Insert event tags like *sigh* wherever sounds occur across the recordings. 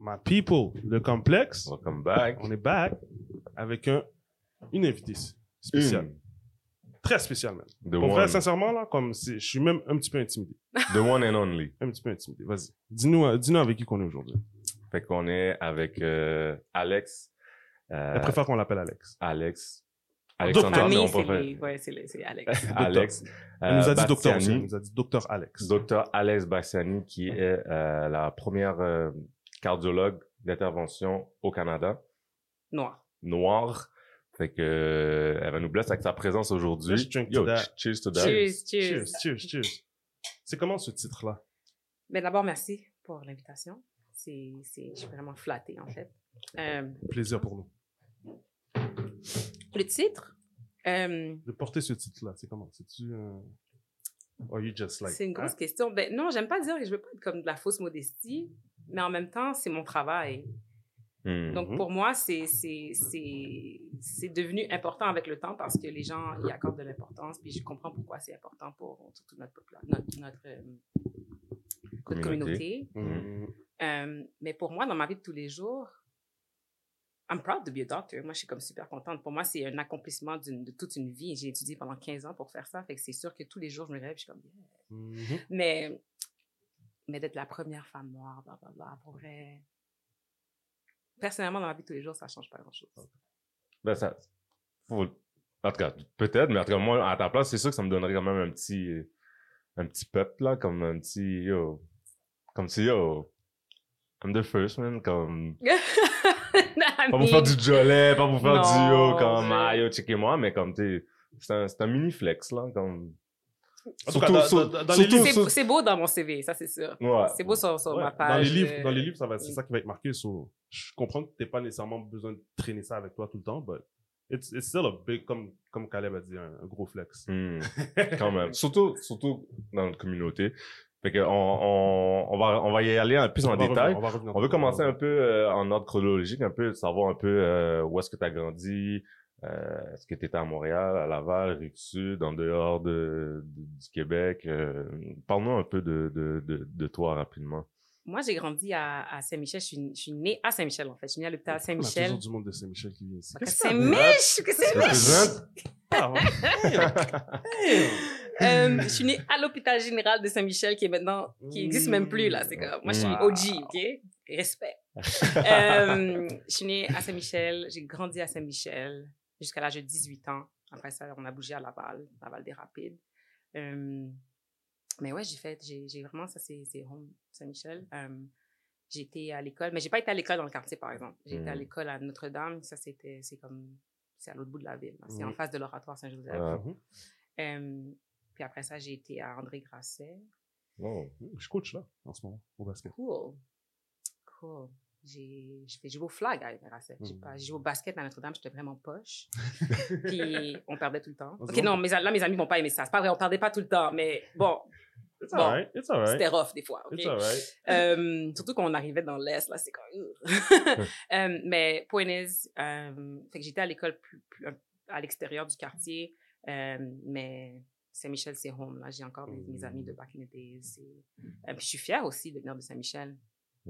My people, le complexe, Welcome back. on est back avec un, une invitée spéciale. Une. Très spéciale, même. The Pour vrai, sincèrement, là, comme c'est- je suis même un petit peu intimidé. *laughs* The one and only. Un petit peu intimidé. Vas-y. Dis-nous, euh, dis-nous avec qui qu'on est aujourd'hui. Fait qu'on est avec euh, Alex. Euh, Elle préfère qu'on l'appelle Alex. Alex. Docteur. Alexandra, mais on c'est préfère-. Ouais, Alex. *laughs* Alex. Elle nous a dit docteur aussi. Elle Bastiani. nous a dit docteur Alex. Docteur Alex Bassiani, qui est euh, la première euh, cardiologue d'intervention au Canada, Noir. noire. Fait que euh, elle va nous blesser avec sa présence aujourd'hui. Yo, to that. ch- cheers to that. Cheers, cheers. Cheers, cheers, cheers. C'est comment ce titre-là? Ben, D'abord, merci pour l'invitation. C'est, c'est, je suis vraiment flattée, en fait. Euh, Plaisir pour nous. le titre, euh, De porter ce titre-là, c'est comment? C'est-tu un... Or you just like... c'est une grosse hein? question. Ben, non, j'aime pas dire que je veux pas être comme de la fausse modestie, mais en même temps, c'est mon travail. Donc, Mhm. pour moi, c'est, c'est, c'est, c'est devenu important avec le temps parce que les gens y accordent de l'importance, puis je comprends pourquoi c'est important pour surtout notre, popula- notre, notre, euh, notre Communauté. communauté. Mm. Euh, mais pour moi, dans ma vie de tous les jours, I'm proud to be a doctor. Moi, je suis comme super contente. Pour moi, c'est un accomplissement d'une- de toute une vie. J'ai étudié pendant 15 ans pour faire ça. Fait que c'est sûr que tous les jours, je me réveille, je suis comme, yeah. Mhm. Mais, mais d'être la première femme noire, blablabla, pour vrai. Personnellement, dans ma vie de tous les jours, ça change pas grand-chose. Ben, ça. Faut... En tout cas, peut-être, mais en tout cas, moi, à ta place, c'est sûr que ça me donnerait quand même un petit. Un petit pep, là, comme un petit. Yo. Comme si, yo. I'm the first man, comme. *laughs* Pas pour faire du jolet, pas pour faire du yo, Non, comme, ah, yo, checkez-moi, mais comme, t'es. C'est un, c'est un mini flex, là, comme. C'est, beau dans mon CV, ça c'est sûr. Ouais. C'est beau sur, sur Ouais, ma Dans page. les livres, euh, dans les livres, ça va, c'est ça qui va être marqué. So, je comprends que t'es pas nécessairement besoin de traîner ça avec toi tout le temps, but it's, it's still a big, comme, comme Caleb a dit, un, un gros flex. *laughs* Quand même. Surtout, surtout dans notre communauté. Fait que on, on, on va, on va y aller un peu plus en On détail. revenir, on va revenir. On veut commencer un peu euh, en ordre chronologique, un peu savoir un peu euh, où est-ce que tu as grandi, euh, est-ce que tu étais à Montréal, à Laval, Rive-Sud, en dehors de, de- du Québec? euh, Parle-nous un peu de, de, de, de toi rapidement. Moi, j'ai grandi à, à Saint-Michel. Je suis, je suis née à Saint-Michel, en fait. Je suis née à l'hôpital On a Saint-Michel. toujours du monde de Saint-Michel qui vient ici. Que Saint-Mich! Que représente? Ah. *laughs* Euh, je suis née à l'hôpital général de Saint-Michel, qui est maintenant, qui existe même plus, là. C'est comme, moi, je suis Wow. OG, OK? Respect. *laughs* Euh, je suis née à Saint-Michel. J'ai grandi à Saint-Michel jusqu'à l'âge de 18 ans. Après ça, on a bougé à Laval, Laval des Rapides. Euh, mais ouais, j'ai fait, j'ai vraiment, ça, c'est home, Saint-Michel. Euh, j'ai été à l'école, mais j'ai pas été à l'école dans le quartier, par exemple. J'ai été à Mhm. l'école à Notre-Dame. Ça, c'était, c'est comme, c'est à l'autre bout de la ville. C'est en face de l'oratoire Saint-Joseph. Mhm. Euh, puis après ça, j'ai été à André Grasset. Oh. Je coach là, en ce moment, au basket. Cool. Cool. J'ai jouer au flag à. J'ai Mhm. pas- j'ai joué au basket à Notre-Dame, j'étais vraiment poche. *laughs* puis on perdait tout le temps. Ok, non, mes, là, mes amis vont pas aimer ça. C'est pas vrai, on perdait pas tout le temps, mais bon, It's Bon. alright, it's alright. c'était rough des fois. ok? It's alright. Euh, surtout quand on arrivait dans l'Est, là, c'est comme... *laughs* Euh, mais point is, euh, fait que j'étais à l'école plus, plus- à l'extérieur du quartier, euh, mais Saint-Michel, c'est home. Là, j'ai encore mes, mes amis de back in the days. Euh, puis je suis fière aussi de venir de Saint-Michel.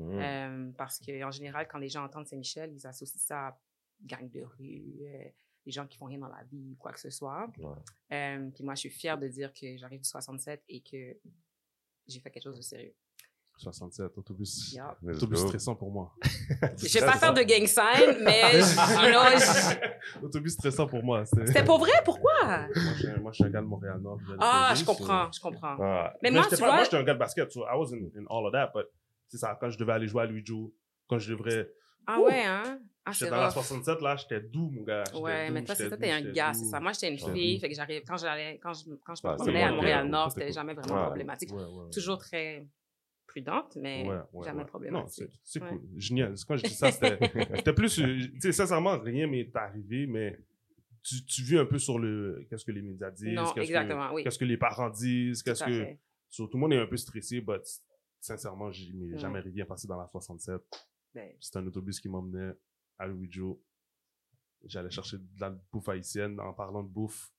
Hmm. Euh, parce qu'en général, quand les gens entendent Saint-Michel, ils associent ça à gang de rue, euh, des gens qui font rien dans la vie, quoi que ce soit. Ouais. Euh, puis moi, je suis fière de dire que j'arrive du 67 et que j'ai fait quelque chose de sérieux. 67, autobus. Yeah. Autobus stressant pour moi. Je vais pas faire de gang sign, mais *laughs* je- Autobus stressant pour moi. c'est- c'était pour vrai, pourquoi? Moi, je suis un- moi, je suis un gars de Montréal-Nord. Ah, je comprends, je comprends. Mais Mais moi, tu pas- vois, moi, j'étais un gars de basket, so I was in, in all of that, but c'est ça, quand je devais aller jouer à Louis Joe, quand je devrais, ah ouais, hein? Ah, j'étais dans la rough. 67, là, j'étais doux, mon gars. Ouais, doux, mais toi, c'est toi, t'es un gars, c'est ça. Moi, j'étais une fille, fait que j'arrive, quand j'allais, quand je, quand je me promenais à Montréal-Nord, c'était jamais vraiment Ouais. problématique. Ouais. Toujours très prudente, mais Ouais, ouais, jamais ouais. problématique. Non, c'est- cool. Génial. Quand je dis ça, *laughs* c'était plus, euh, tu sais, sincèrement, rien m'est arrivé, mais tu, tu vis un peu sur le, qu'est-ce que les médias disent, Non, qu'est-ce que- exactement, oui. qu'est-ce que les parents disent, Tout qu'est-ce que, fait. so, tout le monde est un peu stressé, but sincèrement, j'ai m'est Mm. jamais rien passé dans la 67. Ben, C'était un autobus qui m'emmenait à Louis Joe. J'allais chercher de la bouffe haïtienne en parlant de bouffe.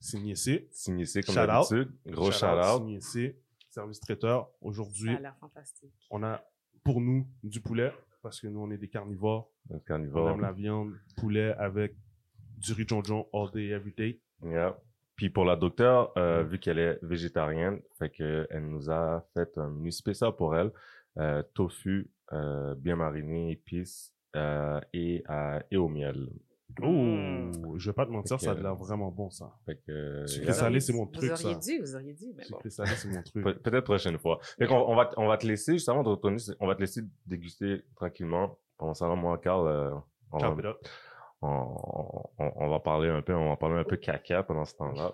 Signé C. Signé C comme Shout out. d'habitude. Gros shout-out. Signé C. Service traiteur. Aujourd'hui, ça a l'air fantastique. on a pour nous du poulet. parce que nous, on est des carnivores. Le On carnivore. aime la viande, poulet avec du riz jonjon all day, every day. Yeah. Puis pour la docteure, euh, vu qu'elle est végétarienne, fait que elle nous a fait un menu spécial pour elle. Euh, tofu, euh, bien mariné, épices euh, et, euh, et au miel. Oh, Mm. je vais pas te mentir, ça a l'air vraiment bon, ça. Fait que, euh, Sucré salé, c'est mon Vous truc, auriez ça. dû, vous auriez dû, mais bon. Sucré salé, c'est mon truc. Pe- Peut-être prochaine fois. Fait qu'on on va, on va te laisser, juste avant de retourner, on va te laisser déguster tranquillement. Pendant ça, moi, Carl, euh, on, va, it up. On, on- on va parler un peu, on va parler un peu caca pendant ce temps-là.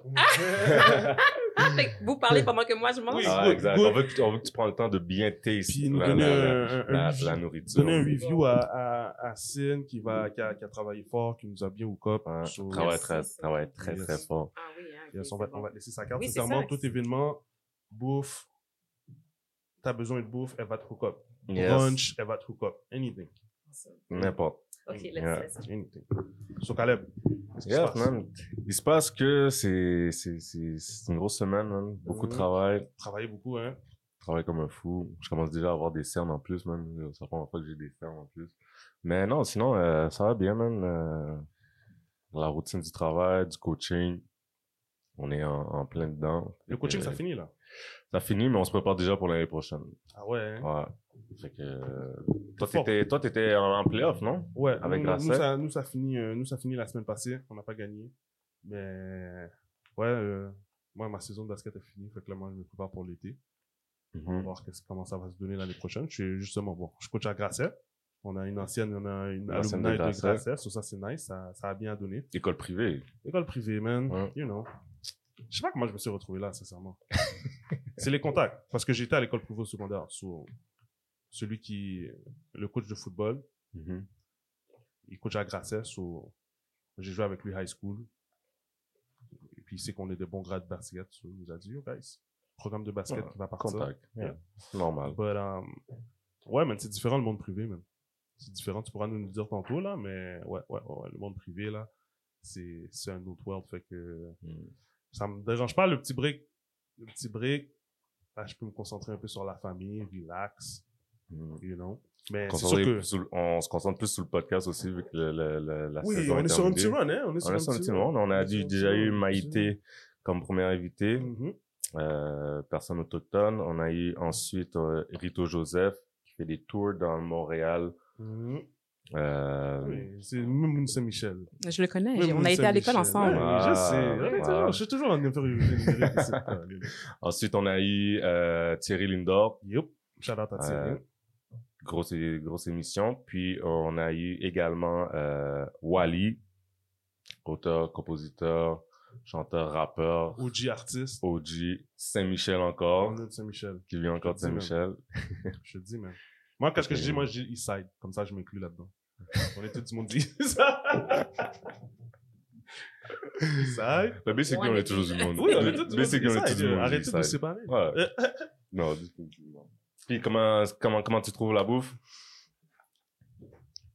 Ah, *laughs* *laughs* fait que vous parlez pendant que moi je mange? Oui. Ah, good, exact. good. On veut, que, tu- on veut que tu prennes le temps de bien taster la, donner la- la- review- la nourriture. donner un review à, à, à Sin qui, va, qui, a, qui a travaillé fort, qui nous a bien hook up. Ouais, So, travaille très, travaille très, Yes. très fort. Ah oui, hein, yes, on, va, c'est on bon. va te laisser sa carte. Oui, c'est Sincèrement, ça. tout événement, bouffe, t'as besoin de bouffe, elle va te hook up. Yes. Brunch, elle va te hook up. Anything. N'importe. Ok, let's, Yeah. let's. Anything. So, Caleb, qu'est-ce qui se Yes, passe? man. Il se passe que c'est, c'est, c'est, c'est une grosse semaine, man. Beaucoup de Mhm. travail. Travailler beaucoup, hein? travaille comme un fou. Je commence déjà à avoir des cernes en plus, man. C'est la première fois que j'ai des cernes en plus. Mais non, sinon, euh, ça va bien, man. Euh, la routine du travail, du coaching. On est en, en plein dedans. Le coaching, Euh, ça finit, là. Ça finit, mais on se prépare déjà pour l'année prochaine. Ah ouais, hein? Ouais. Fait que, euh, toi, t'étais, toi, t'étais en, en playoff, non? Ouais, Avec nous, Grasset. nous, ça, nous, ça finit, euh, nous, ça finit la semaine passée. On n'a pas gagné. Mais, ouais, euh, moi, ma saison de basket est finie. Fait que là, moi, je me prépare pour l'été. On va Mhm. voir comment ça va se donner l'année prochaine. Je suis justement, bon, je coach à Grasset. On a une ancienne, on a une alumni de Grasset. Grasset. So ça, c'est nice. Ça, ça a bien donné. École privée. École privée, man. Ouais. You know. Je sais pas comment je me suis retrouvé là, sincèrement. *laughs* c'est les contacts. Parce que j'étais à l'école privée secondaire. So, celui qui, le coach de football, Mhm. il coach à Grasset. So, j'ai joué avec lui high school. Et puis, il sait qu'on est de bons grades de basket. So, il nous a dit, yo, guys, programme de basket qui va partir. Contact. Yeah. Yeah. Normal. But, um, ouais, man, c'est différent le monde privé, man. C'est différent. Tu pourras nous le dire tantôt, là, mais ouais, ouais, ouais, le monde privé, là, c'est, un autre world. Fait que Mhm. ça me dérange pas le petit break. Le petit break, là, je peux me concentrer un peu sur la famille, relax, Mhm. you know. Mais c'est sûr que. on se concentre plus sur le podcast aussi, vu que le, le- le- la Oui, saison on est sur un petit run, hein. On est On sur est sur un petit monde. On a déjà eu Maïté comme première invitée, Mhm. euh, personne autochtone. On a eu ensuite euh, Rito Joseph qui fait des tours dans Montréal. Mhm. Euh, Oui, c'est même Saint-Michel. Je le connais. Même on a été à l'école ensemble. Ah, je sais. Ah. toujours- Je suis toujours en infériorité. *laughs* Ensuite, on a eu euh, Thierry Lindor, Yup. Shout out à Thierry. Euh, grosse, grosse émission. Puis on a eu également euh, Wally, auteur, compositeur, chanteur, rappeur, OG artiste. OG, Saint-Michel encore, On est de Saint-Michel. qui vient encore de Saint-Michel. Je te dis, man. Moi, quand que je dis, moi, je dis Eastside. Comme ça, je m'inclus là-dedans. On est tout du monde dit Eastside. Le B, c'est qu'on est toujours du monde. Oui, on est tous du Le monde c'est qu'on est tous du monde. Arrêtez de nous séparer. Ouais. *laughs* non, définitivement. Puis comment, comment, comment tu trouves la bouffe?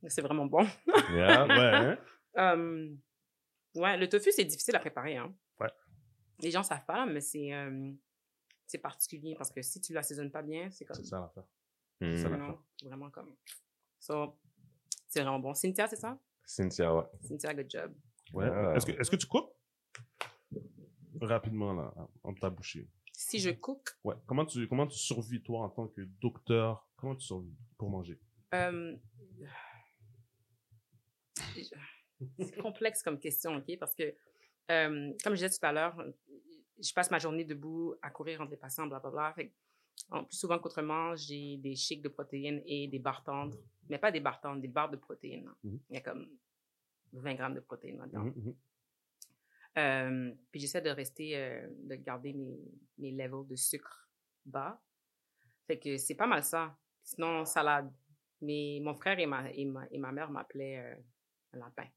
C'est vraiment bon. Yeah. Ouais, hein? Ouais, le tofu, c'est difficile à préparer. Hein. Ouais. Les gens savent pas, mais c'est euh, c'est particulier parce que si tu l'assaisonnes pas bien, c'est comme. C'est ça l'affaire. Ça, non, vraiment comme. So, c'est vraiment bon. Cynthia, c'est ça? Cynthia, ouais. Cynthia, good job. Ouais. Ah. Est-ce que, est-ce que tu coupes? Rapidement, là, entre ta bouchée. Si je cook, Ouais. Comment tu, comment tu survis, toi, en tant que docteur? Comment tu survis pour manger? euh, c'est complexe comme question, OK? Parce que, euh, comme je disais tout à l'heure, je passe ma journée debout à courir entre les patients, blablabla. Fait que, en plus souvent qu'autrement, j'ai des shakes de protéines et des barres tendres. Mais pas des barres tendres, des barres de protéines. Mhm. Il y a comme 20 grammes de protéines là-dedans. Mhm. Euh, puis j'essaie de rester, euh, de garder mes, mes levels de sucre bas. Fait que c'est pas mal ça. Sinon, salade. Mais mon frère et ma, et ma, et ma mère m'appelaient euh, un lapin.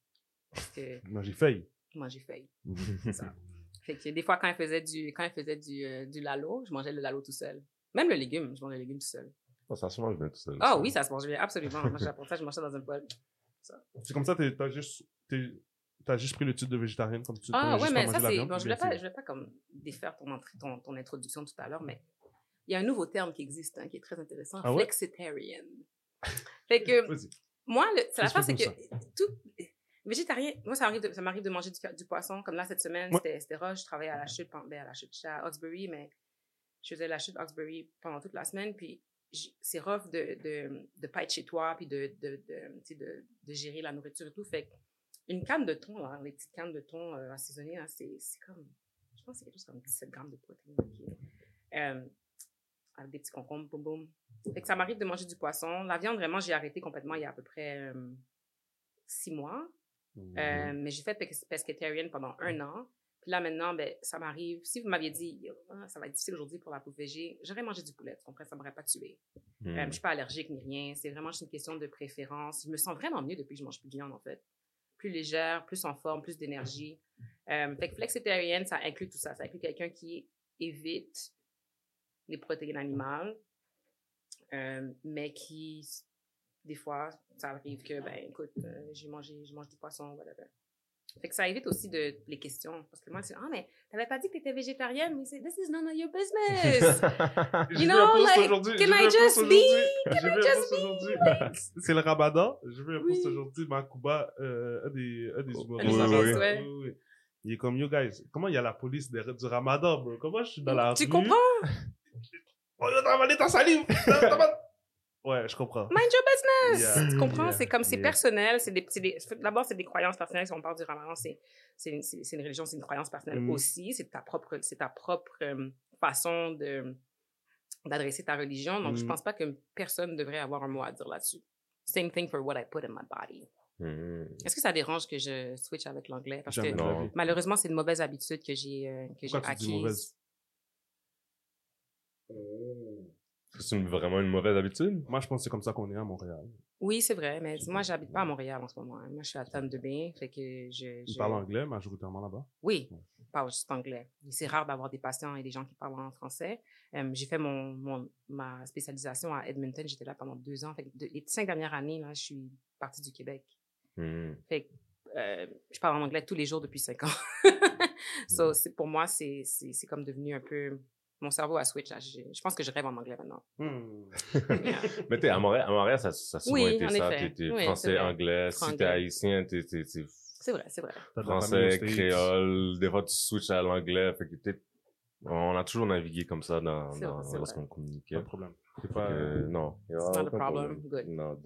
Parce que *laughs* moi, j'ai failli. Mhm. *laughs* C'est ça. Fait que des fois, quand elle faisait du, quand elle faisait du, du lalo, je mangeais le lalo tout seul. Même le légume, je mangeais le légume tout seul. Oh, ça se mange bien tout seul. Ah oui, ça se mange bien, absolument. Moi, j'ai- pour ça, je mangeais dans un poêle. C'est comme ça, t'as juste, t'as juste pris le titre de végétarienne comme tu Ah ouais, mais ça la c'est. Bon, je voulais pas, je voulais pas comme défaire ton, entrée- ton, ton introduction tout à l'heure, mais il y a un nouveau terme qui existe, hein, qui est très intéressant, Ah ouais? flexitarian. Fait que, Vas-y. moi, c'est l'affaire, c'est que Explique-nous tout. Végétarien, moi, ça m'arrive de, ça m'arrive de manger du, du poisson. Comme là, cette semaine, Ouais. c'était, c'était roche. Je travaillais à la chute, ben, à la chute, à Hawkesbury, mais je faisais la chute Hawkesbury pendant toute la semaine. Puis c'est rough de, de, de pas être chez toi, puis de, de, de, de, de gérer la nourriture et tout. Fait une canne de thon, là, les petites cannes de thon euh, assaisonnées, là, c'est, comme, je pense que c'est quelque chose comme 17 grammes de protéines. Euh, avec des petits concombres, boum boum. Fait que ça m'arrive de manger du poisson. La viande, vraiment, j'ai arrêté complètement il y a à peu près euh, six mois. Euh, mais j'ai fait pes- pescatarian pendant un an. Puis là, maintenant, ben, ça m'arrive. Si vous m'aviez dit, Ah, ça va être difficile aujourd'hui pour la végé, j'aurais mangé du poulet. Tu comprends? Ça m'aurait pas tué. Hmm. Euh, je suis pas allergique ni rien. C'est vraiment juste une question de préférence. Je me sens vraiment mieux depuis que je mange plus de viande, en fait. Plus légère, plus en forme, plus d'énergie. Euh, fait que flexitarian, ça inclut tout ça. Ça inclut quelqu'un qui évite les protéines animales, euh, mais qui, des fois, ça arrive que, ben, écoute, euh, j'ai mangé, je mange du poisson, whatever. Fait que ça évite aussi de, les questions. Parce que moi, c'est, ah, mais t'avais pas dit que t'étais végétarienne, mais c'est, this is none of your business. *laughs* Vu know, like, can I just be? Vu un just aujourd'hui. *laughs* C'est le ramadan. J'ai vu un post aujourd'hui, Makuba, euh, un des, un des humoristes. Oui, oui. Il est comme, yo guys, comment il y a la police des- du ramadan, bro? Comment je suis dans la tu rue? comprends? *laughs* Oh, t'as avalé ta salive! Ouais, je comprends. Mind your business! Yeah, tu comprends? yeah, c'est comme, c'est yeah. personnel. C'est des, c'est des, d'abord, c'est des croyances personnelles. Si on parle du ramadan, c'est, c'est, une, c'est, c'est une religion, c'est une croyance personnelle Mm. aussi. C'est ta propre, c'est ta propre euh, façon de, d'adresser ta religion. Donc, je Mm. pense pas que personne devrait avoir un mot à dire là-dessus. Same thing for what I put in my body. Hmm. Est-ce que ça dérange que je switch avec l'anglais? Parce Jamais que Non. malheureusement, c'est une mauvaise habitude que j'ai, euh, que j'ai Pourquoi tu dis acquise. C'est vraiment une mauvaise habitude? Moi, je pense que c'est comme ça qu'on est à Montréal. Oui, c'est vrai, mais moi, j'habite pas à Montréal en ce moment. hein. Moi, je suis à Thunder Bay, fait que je... Je- parlent anglais majoritairement là-bas? Oui, pas juste anglais. C'est rare d'avoir des patients et des gens qui parlent en français. Euh, j'ai fait mon, mon- ma spécialisation à Edmonton. J'étais là pendant deux ans. Fait que de- les cinq dernières années, là, je suis partie du Québec. Hmm. Fait que, euh, je parle en anglais tous les jours depuis cinq ans. *laughs* so, c'est, pour moi, c'est, c'est, c'est comme devenu un peu... Mon cerveau a switch. là. Je, je pense que je rêve en anglais maintenant. Yeah. *laughs* Mais t'es à Montréal, à Montréal, ça, ça a souvent Oui, été ça. T'es, t'es Oui, français, anglais. Si t'es Franglais. haïtien, t'es, t'es, t'es C'est vrai, c'est vrai. Français, créole. Des fois, tu switches à l'anglais. Fait que t'es- on a toujours navigué comme ça dans, dans, lorsqu'on vrai. communiquait. Pas de problème. C'est pas... que, non. It's not a problem. Good. Non.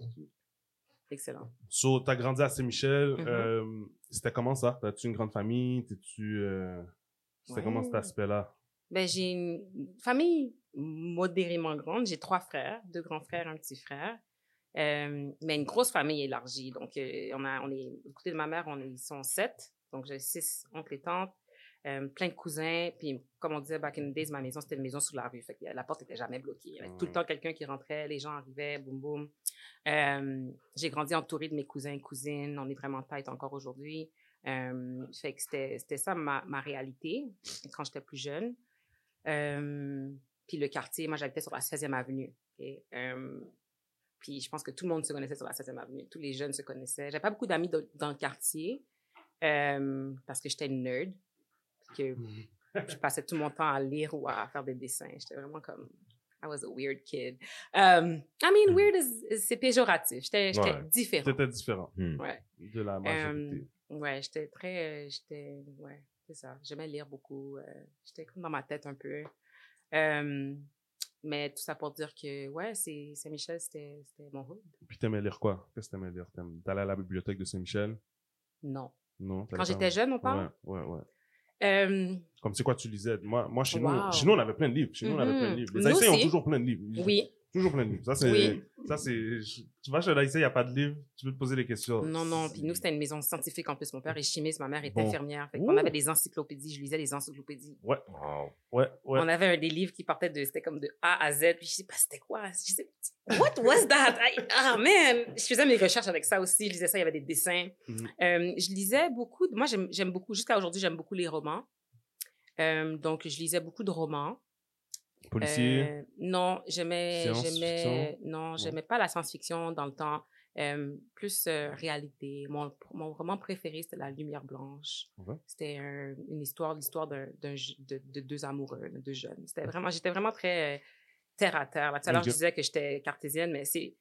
Excellent. So, t'as grandi à Saint-Michel. Mhm. euh, c'était comment ça? T'as-tu une grande famille? T'es-tu... euh, C'était Ouais. comment cet aspect-là? Ben, j'ai une famille modérément grande. J'ai trois frères, deux grands frères, un petit frère. Euh, mais une grosse famille élargie. Donc, euh, on a, on est, du côté de ma mère, on est, ils sont sept. Donc, j'ai six oncles et tantes, euh, plein de cousins. Puis, comme on disait back in the days, ma maison, c'était une maison sous la rue. Fait que la porte était jamais bloquée. Il y avait tout le temps quelqu'un qui rentrait, les gens arrivaient, boum, boum. J'ai grandi entourée de mes cousins et cousines. On est vraiment tight encore aujourd'hui. Fait que c'était, c'était ça ma, ma réalité quand j'étais plus jeune. Euh, puis le quartier, moi j'habitais sur la 16e avenue. ok? Euh, puis je pense que tout le monde se connaissait sur la 16e avenue. Tous les jeunes se connaissaient. J'avais pas beaucoup d'amis dans, le quartier euh, parce que j'étais une nerd. Puis que je *laughs* passais tout mon temps à lire ou à faire des dessins. J'étais vraiment comme... I was a weird kid. Um, I mean, weird, is, is- c'est péjoratif. J'étais j'étais Ouais. différente. T'étais différent Hmm. Ouais. de la majorité. Ouais, j'étais très. euh, j'étais. Ouais, c'est ça. J'aimais lire beaucoup. euh, j'étais comme dans ma tête un peu. Mais tout ça pour dire que, ouais, Saint-Michel, c'était mon hood. Puis t'aimais lire quoi? Qu'est-ce que t'aimais lire? T'allais à la bibliothèque de Saint-Michel? Non. Non? Quand j'étais jeune, on parle? Ouais, ouais, ouais. Euh, Comme c'est quoi tu lisais? Moi, moi chez, Wow. nous, chez nous, on avait plein de livres. Chez nous, on avait plein de livres. Les Haïtiens ont toujours plein de livres. oui. Toujours plein de livres. Ça, c'est, Oui. ça, c'est, tu vas chez Haïtien, il n'y a pas de livre, tu peux te poser des questions. Non, non. Puis nous, c'était une maison scientifique en plus. Mon père est chimiste, ma mère est Bon. infirmière. Fait qu'on avait des encyclopédies. Je lisais les encyclopédies. Ouais, Wow. ouais, ouais. On avait un des livres qui partaient de, c'était comme de A à Z. Puis je sais pas, c'était quoi? Je sais, what was that? I- Ah, man! Je faisais mes recherches avec ça aussi. Je lisais ça, il y avait des dessins. Mhm. Euh, je lisais beaucoup. Moi, j'aime j'aime beaucoup, jusqu'à aujourd'hui, j'aime beaucoup les romans. Euh, donc, je lisais beaucoup de romans. Policier? Euh, non, j'aimais, j'aimais, non, j'aimais pas la science-fiction dans le temps. Euh, plus euh, réalité. Mon, mon roman préféré, c'était La Lumière Blanche. Ouais. C'était un- une histoire, l'histoire d'un, d'un de, de deux amoureux, de deux jeunes. C'était vraiment, j'étais vraiment très terre à terre. Là, tout à l'heure, je disais que j'étais cartésienne, mais c'est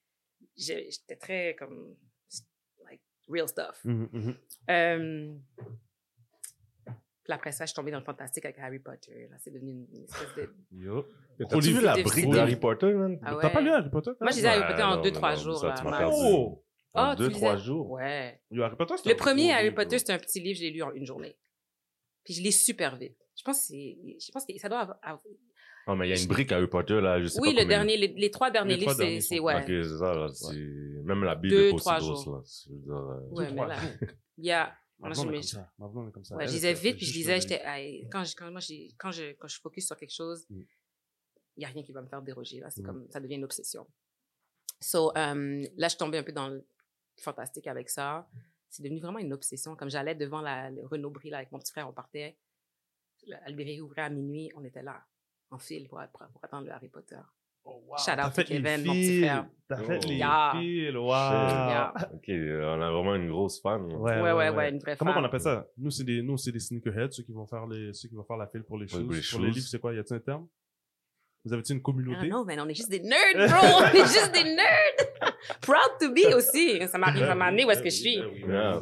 j'étais très comme, like, real stuff. Mhm. Euh, puis après ça, je suis tombée dans le fantastique avec Harry Potter. Là, c'est devenu une, espèce de. Yo. T'as-tu vu la brique d'Harry Potter, man? Ah T'as pas lu Harry Potter? Moi, je disais Harry Ouais, Potter en non, deux, non, trois non, jours. ça, tu m'as. Oh! En Ah, tu deux, lisais- trois jours. Ouais. Yo, Harry Potter, c'est Le premier Harry livre, Potter, c'était un petit livre, je l'ai lu en une journée. Puis je l'ai super vite. Je pense que c'est, je pense que ça doit avoir. Ah, mais il y a une brique Harry Potter, là, je sais oui, pas le combien- dernier, les, les trois derniers livres, c'est, ouais. Ok, c'est ça, là. c'est- Même la Bible Deux, est pas trois aussi grosse, jours. là. Dire, Ouais, Deux, mais là, il y a. Je est me- comme ça. Ma blonde est comme ça. Ouais, Elle, je elle lisais vite, puis je lisais, j'étais, quand, je, quand, moi, quand, je, quand je focus sur quelque chose, il Mm. n'y a rien qui va me faire déroger. Là. C'est Mm. comme, ça devient une obsession. So, euh, là, je tombée un peu dans le fantastique avec ça. C'est devenu vraiment une obsession. Comme j'allais devant la, le Renault Brie là, avec mon petit frère, on partait. Librairie ouvrait à minuit, on était là, en file pour, pour, pour attendre le Harry Potter. Oh, wow. Shout out T'as to fait les Kevin, mon petit frère. T'as fait Oh. les Yeah. fils. Wow. Yeah. Ok, on a vraiment une grosse fan. Ouais, ouais, ouais, une vraie Comment fan. on appelle ça? Nous, c'est des, nous, c'est des sneakerheads, ceux qui vont faire les, ceux qui vont faire la file pour les pour choses. les Pour les livres, c'est quoi? Y a-t-il un terme? Vous avez-tu une communauté? know, man, on est juste des nerds, bro! *laughs* on est juste des nerds! Proud to be aussi. Ça m'arrive à m'amener où est-ce que je suis. Yeah.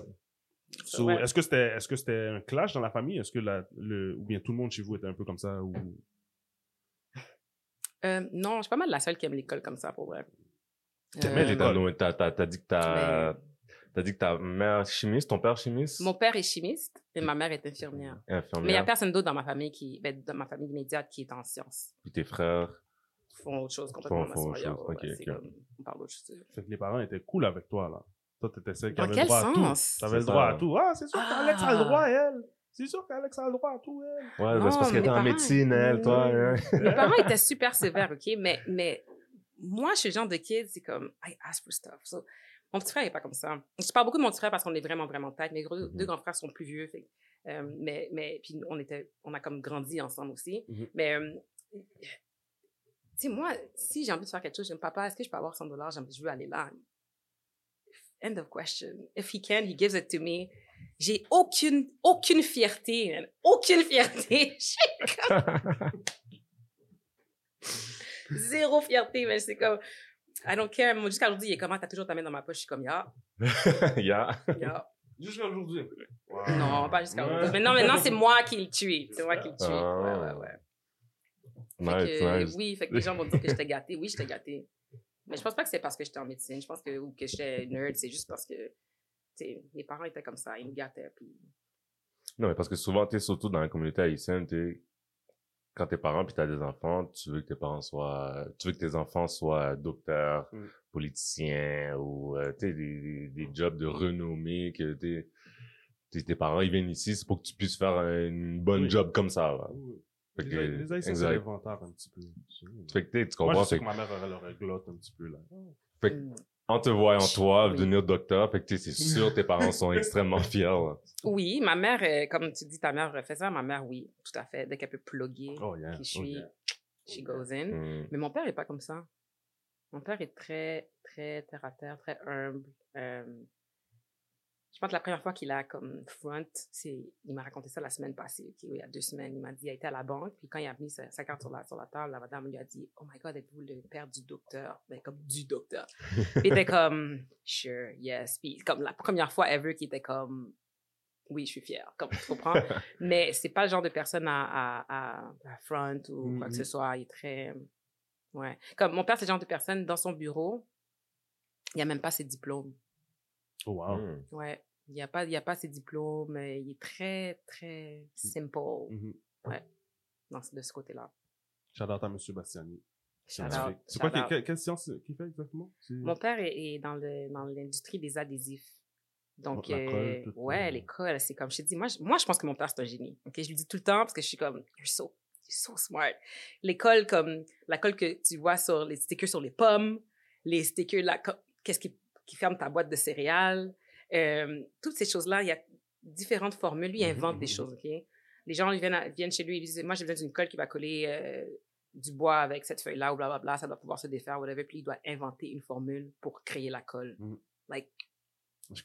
So, Ouais. Est-ce que c'était est-ce que c'était un clash dans la famille? Est-ce que la, le, ou bien tout le monde chez vous était un peu comme ça? Ou... Euh, non, je suis pas mal la seule qui aime l'école comme ça, pour vrai. Mais Euh, t'as- non, t'as t'as- t'as dit que ta, Mais- t'as dit que ta mère chimiste, ton père chimiste, mon père est chimiste et ma mère est infirmière. Mais il n'y a personne d'autre dans ma famille qui, ben, dans ma famille immédiate qui est en sciences. puis tes frères? Font autre chose complètement. Font- autre chose, ouais, ok, c'est ok. comme- on parle d'autre chose. Fait que les parents étaient cool avec toi, là. Toi, t'étais celle qui Dans avait quel le droit à sens? tout. T'avais le droit à tout. Ah, c'est sûr qu'Alex a le Ah. droit, elle. C'est sûr qu'Alex a le droit à tout, elle. Ouais, Non, c'est parce qu'elle mes était en parents- médecine, elle, toi. hein. *laughs* Mes parents étaient super sévères, OK? Mais, mais moi, je suis le genre de kid, c'est comme, I ask for stuff. So, mon petit frère n'est pas comme ça. Je parle beaucoup de mon petit frère parce qu'on est vraiment, vraiment tête. Mes gros- Mhm. deux grands frères sont plus vieux. fait euh, mais, mais, puis on, était, on a comme grandi ensemble aussi. Mhm. Mais, euh, tu sais, moi, si j'ai envie de faire quelque chose, j'aime papa, est-ce que je peux avoir 100 dollars? Je veux aller là. End of question. If he can, he gives it to me. J'ai aucune, aucune fierté, man. Aucune fierté. *laughs* Zéro fierté, mais c'est comme, I don't care. Jusqu'à aujourd'hui, il est comment, t'as toujours ta main dans ma poche. Je suis comme, ya, Yeah. *laughs* ya. Jusqu'à aujourd'hui. Non, pas jusqu'à Ouais. aujourd'hui. Mais non, maintenant, c'est moi qui le tue. C'est moi qui le tue. Ah. Ouais, ouais, ouais. Nice, Fait que, nice. Oui, fait que les gens vont dire que j'étais gâtée. Oui, j'étais gâtée. Mais je pense pas que c'est parce que j'étais en médecine. Je pense que, ou que j'étais nerd. C'est juste parce que, mes parents étaient comme ça. Ils nous gâtaient. Puis... Non, mais parce que souvent, tu surtout dans la communauté haïtienne, tu quand t'es parent puis t'as des enfants, tu veux que tes parents soient, tu veux que tes enfants soient docteurs, Mm. politiciens ou, euh, tu sais, des, des, des jobs de renommée que t'es, t'es- tes parents, ils viennent ici, c'est pour que tu puisses faire un- une bonne Oui. job comme ça, là. Oui. Fait que, Les, les Haïtiens, c'est exact. l'inventaire un petit peu. Fait que, tu tu Moi, comprends, je sais que que, ma mère aurait leur glotte un petit peu, là. fait que, en te voyant toi Oui. devenir docteur, fait que, c'est sûr, tes parents sont *laughs* extrêmement fiers. Oui, ma mère, euh, comme tu dis, ta mère fait ça. Ma mère, oui, tout à fait. Dès qu'elle peut plugger, Oh, yeah. qui je Oh, suis, she goes in. Mm. Mais mon père est pas comme ça. Mon père est très, très terre à terre, très humble. Euh, je pense que la première fois qu'il a comme front, c'est, il m'a raconté ça la semaine passée, il y a deux semaines. Il m'a dit, il a été à la banque, puis quand il a mis sa, sa carte sur la, sur la table, la madame lui a dit, oh my god, êtes-vous le père du docteur? Ben, comme du docteur. *laughs* Puis il était comme, sure, yes. Puis comme la première fois ever qu'il était comme, oui, je suis fière, comme tu comprends? *laughs* Mais c'est pas le genre de personne à, à, à, à front ou quoi que ce Mhm. soit. Il est très, ouais. Comme mon père, c'est le genre de personne dans son bureau, il n'y a même pas ses diplômes. Oh, wow. Mm. Ouais. Il n'y a pas, il y a pas ses diplômes. euh, Il est très, très simple Mhm. dans ce- de ce côté-là. Shout out à M. Bastiani. C'est quoi, quelle, quelle- science qu'il fait exactement? C'est- Mon père est, est dans le dans l'industrie des adhésifs. Donc, La colle, euh, ouais, euh. l'école, c'est comme je te dis, moi, je, moi, je pense que mon père, c'est un génie. Ok, je lui dis tout le temps parce que je suis comme, you're so, you're so smart. L'école, comme la colle que tu vois sur les stickers sur les pommes, les stickers là, qu'est-ce qui, qui ferme ta boîte de céréales, euh, toutes ces choses-là, il y a différentes formules. Lui, il invente des mhm. choses, ok? Les gens ils viennent, à- viennent chez lui, ils disent, moi, j'ai besoin d'une colle qui va coller euh, du bois avec cette feuille-là, ou blablabla, ça doit pouvoir se défaire, whatever. Puis il doit inventer une formule pour créer la colle. Mhm. Like,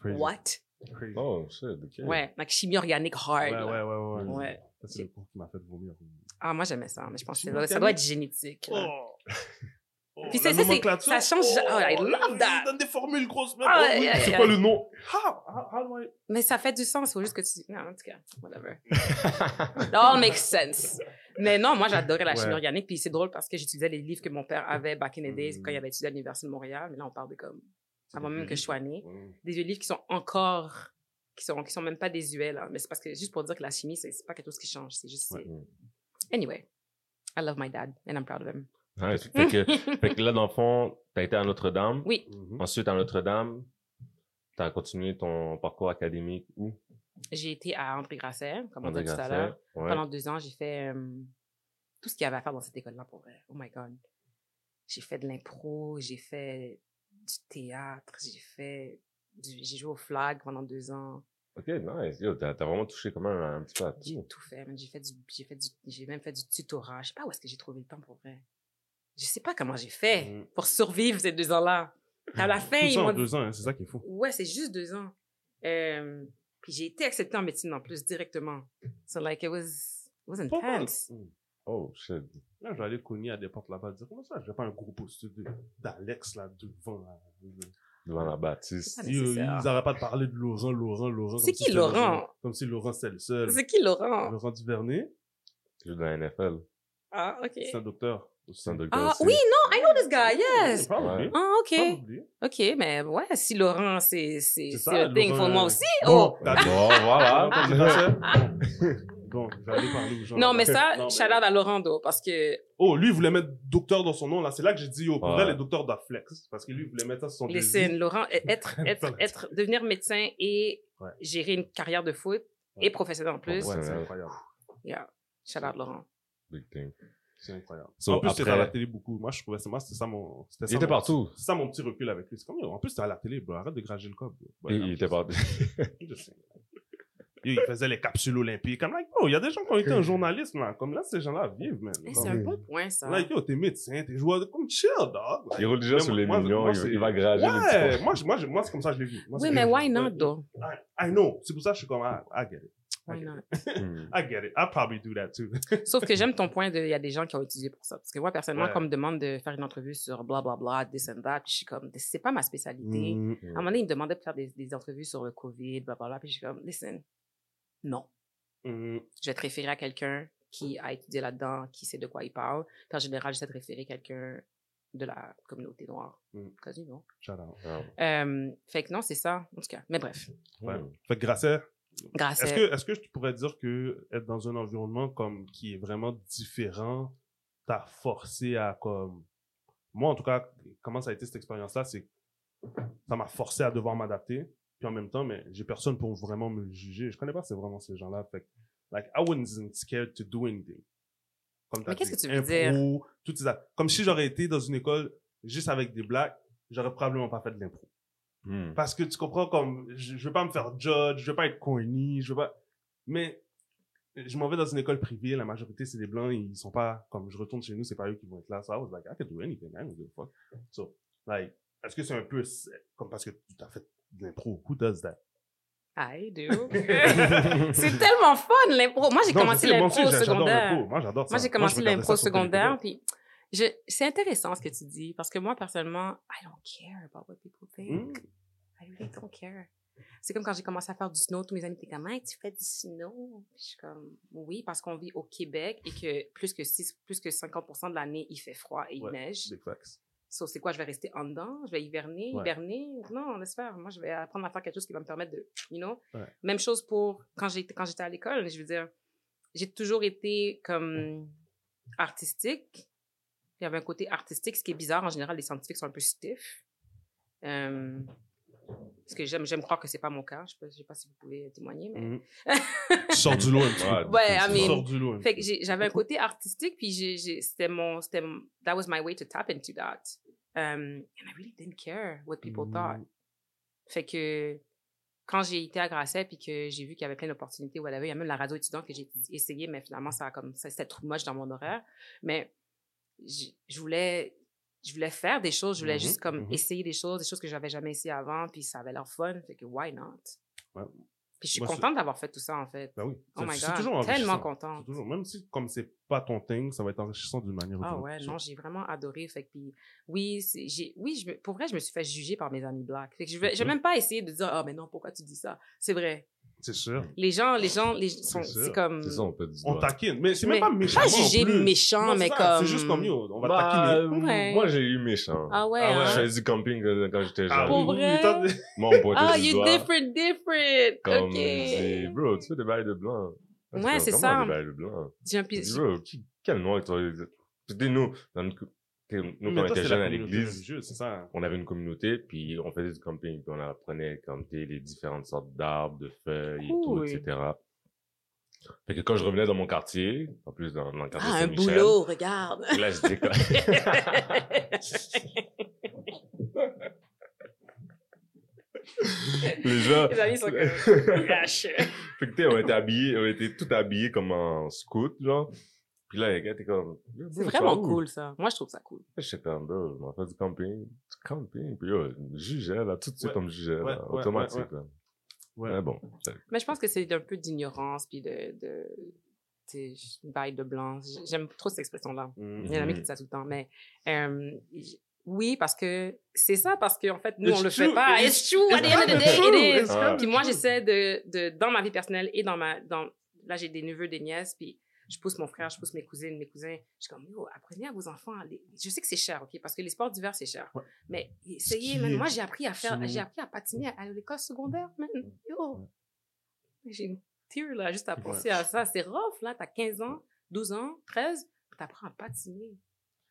crazy. what? Crazy. Oh, shit, ok. Ouais, like chimie organique hard. Ouais, ouais, ouais, ouais. Ouais. Ça, c'est le cours qui m'a fait vomir. Ah, moi, j'aimais ça, mais je pense que ça doit, ça doit être génétique. Oh! *laughs* Oh, Puis c'est- ça, ça change- oh, I love that. Ils donnent des formules grosses. même. Ah, Oh, oui, yeah, c'est yeah. quoi le nom? How? How, how do I... Mais ça fait du sens, faut juste que tu... Non, en tout cas, whatever. *laughs* It all makes sense. Mais non, moi, j'adorais la chimie Ouais. organique, puis c'est drôle parce que j'utilisais les livres que mon père avait back in the days, Mm. quand il avait étudié à l'Université de Montréal. Mais là, on parle de comme... Avant même que je sois née. Des vieux livres qui sont encore... qui sont, qui sont même pas désuets, là. Mais c'est parce que, juste pour dire que la chimie, c'est pas quelque chose qui change, c'est juste... Ouais. c'est- Anyway, I love my dad, and I'm proud of him. Ouais, fait, que, *laughs* fait que là, dans le fond, t'as été à Notre-Dame. Oui, Mhm. Ensuite, à Notre-Dame, t'as continué ton parcours académique où? j'ai été à André Grasset, comme on dit tout à l'heure. Ouais. Pendant deux ans, j'ai fait euh, tout ce qu'il y avait à faire dans cette école-là, pour vrai. Oh my God. J'ai fait de l'impro, j'ai fait du théâtre, j'ai fait... du- J'ai joué au flag pendant deux ans. Ok, nice. Yo, t'as, t'as vraiment touché quand même un petit peu à J'ai tout. tout fait. J'ai fait du, j'ai fait du, j'ai même fait du tutorat. Je sais pas où est-ce que j'ai trouvé le temps pour vrai. Je sais pas comment j'ai fait Mm. pour survivre ces deux ans-là. À la fin, Tout ils en deux ans, hein, c'est ça qui est fou. Ouais, c'est juste deux ans. Euh, puis j'ai été acceptée en médecine en plus directement. So like it was, it was intense. Mm. Oh, shit. Là, je vais aller cogner à des portes là-bas dire comment ça, j'ai pas un gros poste de- d'Alex là devant. Là. Devant la bâtisse. Ils, n'arrêtent pas de parler de Laurent, Laurent, Laurent. C'est qui, si c'était le Laurent? Comme si Laurent c'était le seul. C'est qui Laurent? Laurent Duvernay, Tu joues dans la NFL. Ah, ok. c'est un docteur. Ah oui, non, I know this guy, yes. Probably. Ah, ok. Probably. Ok, mais ouais, si Laurent, c'est c'est C'est c'est ça, le thing, faut moi euh, aussi. Bon, Oh! Bon, voilà. *laughs* Bon, aller parler aux gens. Non, mais ça, *laughs* Non, mais- shout out à Laurent, though, parce que, Oh, lui, il voulait mettre docteur dans son nom, là. C'est là que j'ai dit, oh, pour Ouais. vrai, les docteurs doivent flex. Parce que lui, il voulait mettre ça sur son listen. Laurent, e- *laughs* être, être, être, devenir médecin et Ouais. gérer une carrière de foot Ouais. et professionnel en plus, Ouais, c'est incroyable. yeah, shout out Laurent. Big thing. C'est incroyable. So, en plus, c'était à après- la télé beaucoup. Moi, je trouvais ça, moi, c'était ça mon, c'était Il était mon- partout. C'est ça mon petit recul avec lui. C'est comme, en plus, c'était à la télé, bro. Arrête de grager le cop, bro. Il, était partout. *laughs* Il faisait les capsules olympiques. Comme, like, bro, il y a des gens qui ont été un journaliste, là. Comme là, ces gens-là vivent, man. C'est un bon point, ça. Like, yo, t'es médecin, t'es joueur, comme chill, dog. Il roule déjà sur les moi- millions, moi, il, va grager Ouais, moi, moi, moi, c'est comme ça que je l'ai vu. Moi, oui, mais why not, though? I, I know. C'est pour ça que je suis comme, I, I get it. Why I get not? *laughs* Hmm. I get it. I'll probably do that too. *laughs* Sauf que j'aime ton point de, il y a des gens qui ont étudié pour ça. Parce que moi, personnellement, Ouais. quand on me demande de faire une entrevue sur blablabla, this and that, puis je suis comme, c'est pas ma spécialité. Mm. À un moment donné, ils me demandaient de faire des, des entrevues sur le COVID, blablabla, puis je suis comme, listen, non. Mm. Je vais te référer à quelqu'un qui a étudié là-dedans, qui sait de quoi il parle. Puis en général, j'essaie de référer quelqu'un de la communauté noire. Mm. Quasi, non? Shout out. Ah, Euh, fait que non, c'est ça, en tout cas. Mais bref, Ouais. hmm. Fait que Grasset, grâce est-ce que, est-ce que tu pourrais dire que être dans un environnement comme, qui est vraiment différent t'a forcé à comme, moi en tout cas, comment ça a été cette expérience-là, c'est que ça m'a forcé à devoir m'adapter. Puis en même temps, mais j'ai personne pour vraiment me juger. Je connais pas c'est vraiment ces gens-là. Fait que, like, I wasn't scared to do anything. Comme Mais qu'est-ce que tu veux impro, toutes ces a- Comme si j'aurais été dans une école juste avec des blacks, j'aurais probablement pas fait de l'impro. Hmm. Parce que tu comprends comme, je, je veux pas me faire judge, je veux pas être corny, je veux pas, mais je m'en vais dans une école privée, la majorité c'est des blancs, ils sont pas, comme je retourne chez nous, c'est pas eux qui vont être là, so I was like, I can do anything, I don't give a fuck. So, like, est-ce que c'est un peu, comme parce que tu as fait de l'impro, who does that? I do. *laughs* c'est tellement fun, l'impro. Moi, j'ai commencé l'impro au secondaire. Moi j'adore ça. Moi, j'ai commencé l'impro secondaire, puis c'est intéressant ce que tu dis, parce que moi, personnellement, I don't care about what people think. Hmm. I really don't care. C'est comme quand j'ai commencé à faire du snow, tous mes amis étaient comme, Hey, tu fais du snow? Puis je suis comme, oui, parce qu'on vit au Québec et que plus que, six, plus que 50% de l'année, il fait froid et il neige. Facts. So, c'est quoi, je vais rester en dedans? Je vais hiverner, Ouais. hiberner? Non, laisse faire. Moi, je vais apprendre à faire quelque chose qui va me permettre de, you know? Ouais. Même chose pour quand j'étais, quand j'étais à l'école. Je veux dire, j'ai toujours été comme artistique. Il y avait un côté artistique, ce qui est bizarre. En général, les scientifiques sont un peu stiff. Euh, parce que j'aime, j'aime croire que c'est pas mon cas. Je sais pas, je sais pas si vous pouvez témoigner, mais. Mm. Tu *laughs* sors du lot un petit Ouais, peu. Ouais, I Tu mean, sors du lot Fait que j'ai- j'avais un côté artistique, puis j'ai, j'ai- c'était mon, that was my way to tap into that. Um, and I really didn't care what people thought. Mm. Fait que quand j'ai été à Grasset, puis que j'ai vu qu'il y avait plein d'opportunités, whatever, il y a même la radio étudiante que j'ai essayé, mais finalement, ça a comme, ça, c'était trop moche dans mon horaire. Mais je voulais, je voulais faire des choses, je voulais Mhm, juste comme mhm. essayer des choses, des choses que j'avais jamais essayé avant, puis ça avait l'air fun. Fait que why not? Ouais. Puis je suis Moi, contente d'avoir fait tout ça, en fait. Ben oui. Oh my God, toujours tellement contente. Toujours, même si, comme c'est pas ton thing, ça va être enrichissant d'une manière ou d'une Ah autre. ouais, Ça. non, j'ai vraiment adoré. Fait que, puis, oui, j'ai, oui, je pour vrai, je me suis fait juger par mes amis blacks. Fait que je vais, Mhm. même pas essayer de dire, ah, mais non, pourquoi tu dis ça? C'est vrai. C'est sûr. Les gens, les gens, les sont, c'est comme, C'est ça, on peut dire. On taquine. Mais c'est même pas méchant. pas juger méchant, mais comme- C'est juste comme yo, on va Bah, taquiner. Ouais. Moi, j'ai eu méchant. ah ouais, Ah ouais. hein? Je faisais du camping euh, quand j'étais Ah jeune. Pour oui, vrai? Moi, on pointait Ah, you different, different. Comme, ok. c'est, bro, tu fais des bails de blanc. Ouais, c'est ça. des bails de blanc? Un puis- Bro, qui, quel noir toi? C'était nous, dans que- nous, Mais quand on était jeunes à l'église, ça. on avait une communauté, puis on faisait du camping, puis on apprenait à compter les différentes sortes d'arbres, de feuilles et tout, etc. Fait que quand je revenais dans mon quartier, en plus dans, dans le quartier Ah, un Saint-Michel, boulot, regarde. *laughs* là, je quoi? *laughs* les gens... Les amis sont *laughs* comme. Fait que, tu sais, on était habillés, on était tout habillés comme en scout, genre. Puis là, les gars étaient comme... Yo, C'est vraiment cool, ça. Moi, je trouve ça cool. J'étais comme, bro, on faire du camping. Du camping? Puis yo, je jugeais, là, tout de suite, on me jugeait, là, automatique, ouais, là. Ouais. Mais bon, Mais je pense que c'est un peu d'ignorance, puis de, de tu sais, une baille de blanc. J'aime trop cette expression-là. Mm. Il y a un ami qui dit ça tout le temps. Mais euh, oui, parce que c'est ça, parce qu'en fait, nous, It's on le true, fait pas. it It's is- true, at the end of the day, it is. it's Ah. Puis moi, j'essaie de, de, dans ma vie personnelle et dans ma, dans, là, j'ai des neveux, des nièces, puis je pousse mon frère, je pousse mes cousines, mes cousins. Je suis comme, yo, apprenez à vos enfants. Je sais que c'est cher, OK? Parce que les sports d'hiver, c'est cher. Ouais. Mais essayez, man. Moi, j'ai appris à faire, j'ai appris à patiner à, l'école secondaire, man. Yo. J'ai une tear, là, juste à Ouais. penser à ça. C'est rough, là. T'as 15 ans, 12 ans, 13, t'apprends à patiner.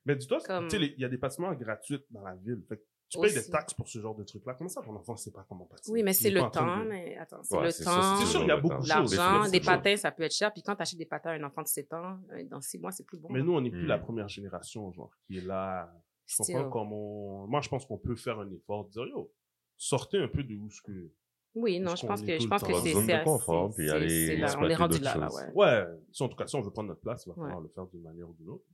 Mais dis-toi, Comme- tu sais, les- il y a des patinoires gratuits dans la ville. Fait tu payes des taxes pour ce genre de trucs-là. Comment ça, ton enfant sait pas comment patiner? Oui, mais c'est est le temps, de- mais attends, c'est Ouais, le temps. C'est sûr, il y a beaucoup de choses. L'argent, des patins, ça peut être cher. Puis quand t'achètes des patins à un enfant de 7 ans, euh, dans 6 mois, c'est plus bon. Mais nous, on n'est plus la première génération, genre, qui est là. Je comprends comment. Moi, je pense qu'on peut faire un effort de dire, yo, sortez un peu de où ce que. Oui, non, je pense que, je pense que c'est c'est- confort, puis aller on est rendu là, ouais. Ouais, si en tout cas, si on veut prendre notre place, il va falloir le faire d'une manière ou d'une autre.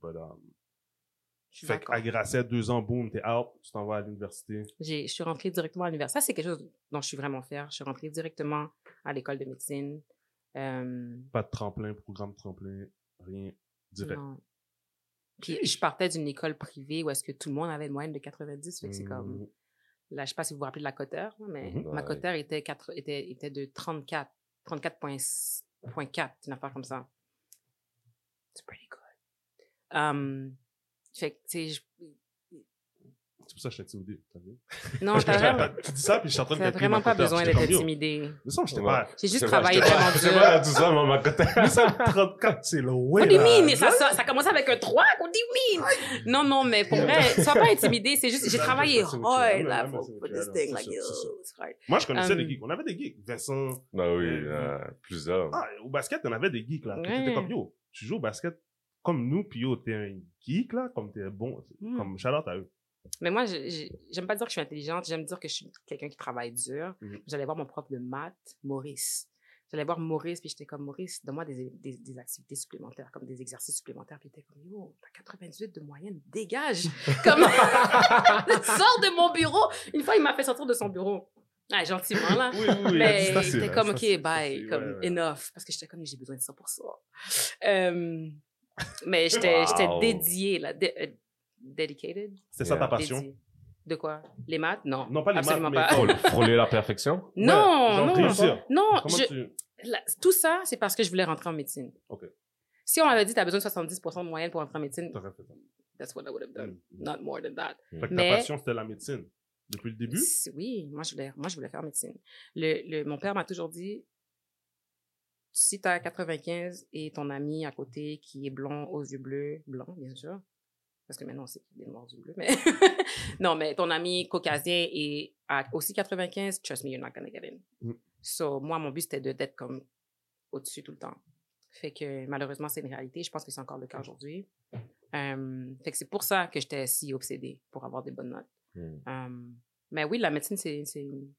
Je fait qu'à Grasset, deux ans, boum, t'es out, tu t'en vas à l'université. J'ai- Je suis rentrée directement à l'université. Ça, c'est quelque chose dont je suis vraiment fière. Je suis rentrée directement à l'école de médecine. Euh, Pas de tremplin, programme de tremplin, rien. Direct. non. Puis je partais d'une école privée où est-ce que tout le monde avait une moyenne de 90. Fait que c'est comme... Mm. Là, je sais pas si vous vous rappelez de la coteur, mais Mhm. ma Ouais. coteur était, quatre- était, était de 34, 34.4, une affaire comme ça. C'est pretty good. Um, fait que, tu sais, je- C'est pour ça que je suis intimidé. t'as vu? non, t'as vraiment, tu dis ça, puis je suis en train de t'as vraiment pas besoin d'être intimidé. Mais ça, j'étais pas. J'ai juste travaillé j'étais dur. pas- j'étais pas tout ça, mais ma côté. Mais ça, 34, c'est loin. What do you mean? Mais ça, ça, ça commence avec un 3? What do you mean? Non, non, mais pour vrai, sois pas intimidé. C'est juste, j'ai travaillé hard, là, mutuel, this thing. Like, hard. Moi, je connaissais Um, des geeks. On avait des geeks. Vincent. Bah oui, Euh, plusieurs. Ah, au basket, on avait des geeks, là. T'étais comme, yo, tu joues au basket comme nous, puis yo, t'es un geek, là, comme t'es bon. Mm. Comme shout out à eux. Mais moi, j'aime pas dire que je suis intelligente, j'aime dire que je suis quelqu'un qui travaille dur. Mhm. J'allais voir mon prof de maths, Maurice. J'allais voir Maurice, puis j'étais comme, Maurice, donne-moi des, des, des activités supplémentaires, comme des exercices supplémentaires. Puis était comme, yo, t'as 98 de moyenne, dégage! *laughs* comme, *laughs* sors de mon bureau! Une fois, il m'a fait sortir de son bureau. Ah, gentiment, là. Oui, oui, oui. Mais c'était comme, OK, bye, comme, ouais, ouais. enough. Parce que j'étais comme, j'ai besoin de ça pour ça. Euh, mais j'étais j'étais Wow. dédiée, là. euh, dedicated? C'était ça ta passion? Dédiée. De quoi? Les maths? Non. Non, pas les absolument maths, pas. mais Frôler- *laughs* Frôler la perfection? Non, Ouais, genre non. réussir. Non, Comment je- tu. la- tout ça, c'est parce que je voulais rentrer en médecine. Ok. Si on m'avait dit, tu as besoin de 70 de moyenne pour rentrer en médecine, fait ça. that's what I would have done. Mm. Not more than that. Fait que ta Mais- passion, c'était la médecine. Depuis le début? C'est- Oui, moi je voulais, moi, je voulais faire médecine. Le, le, mon père m'a toujours dit, si tu as 95 et ton ami à côté qui est blond, aux yeux bleus, blanc, bien sûr, parce que maintenant on sait qu'il est noir aux yeux bleus, mais *laughs* non, mais ton ami caucasien est à aussi 95, trust me, you're not gonna get in. Mm. So, moi, mon but, c'était d'être comme au-dessus tout le temps. Fait que malheureusement, c'est une réalité. Je pense que c'est encore le cas aujourd'hui. Fait que c'est pour ça que j'étais si obsédée pour avoir des bonnes notes. Hmm. Um, mais oui, la médecine, c'est, c'est, une-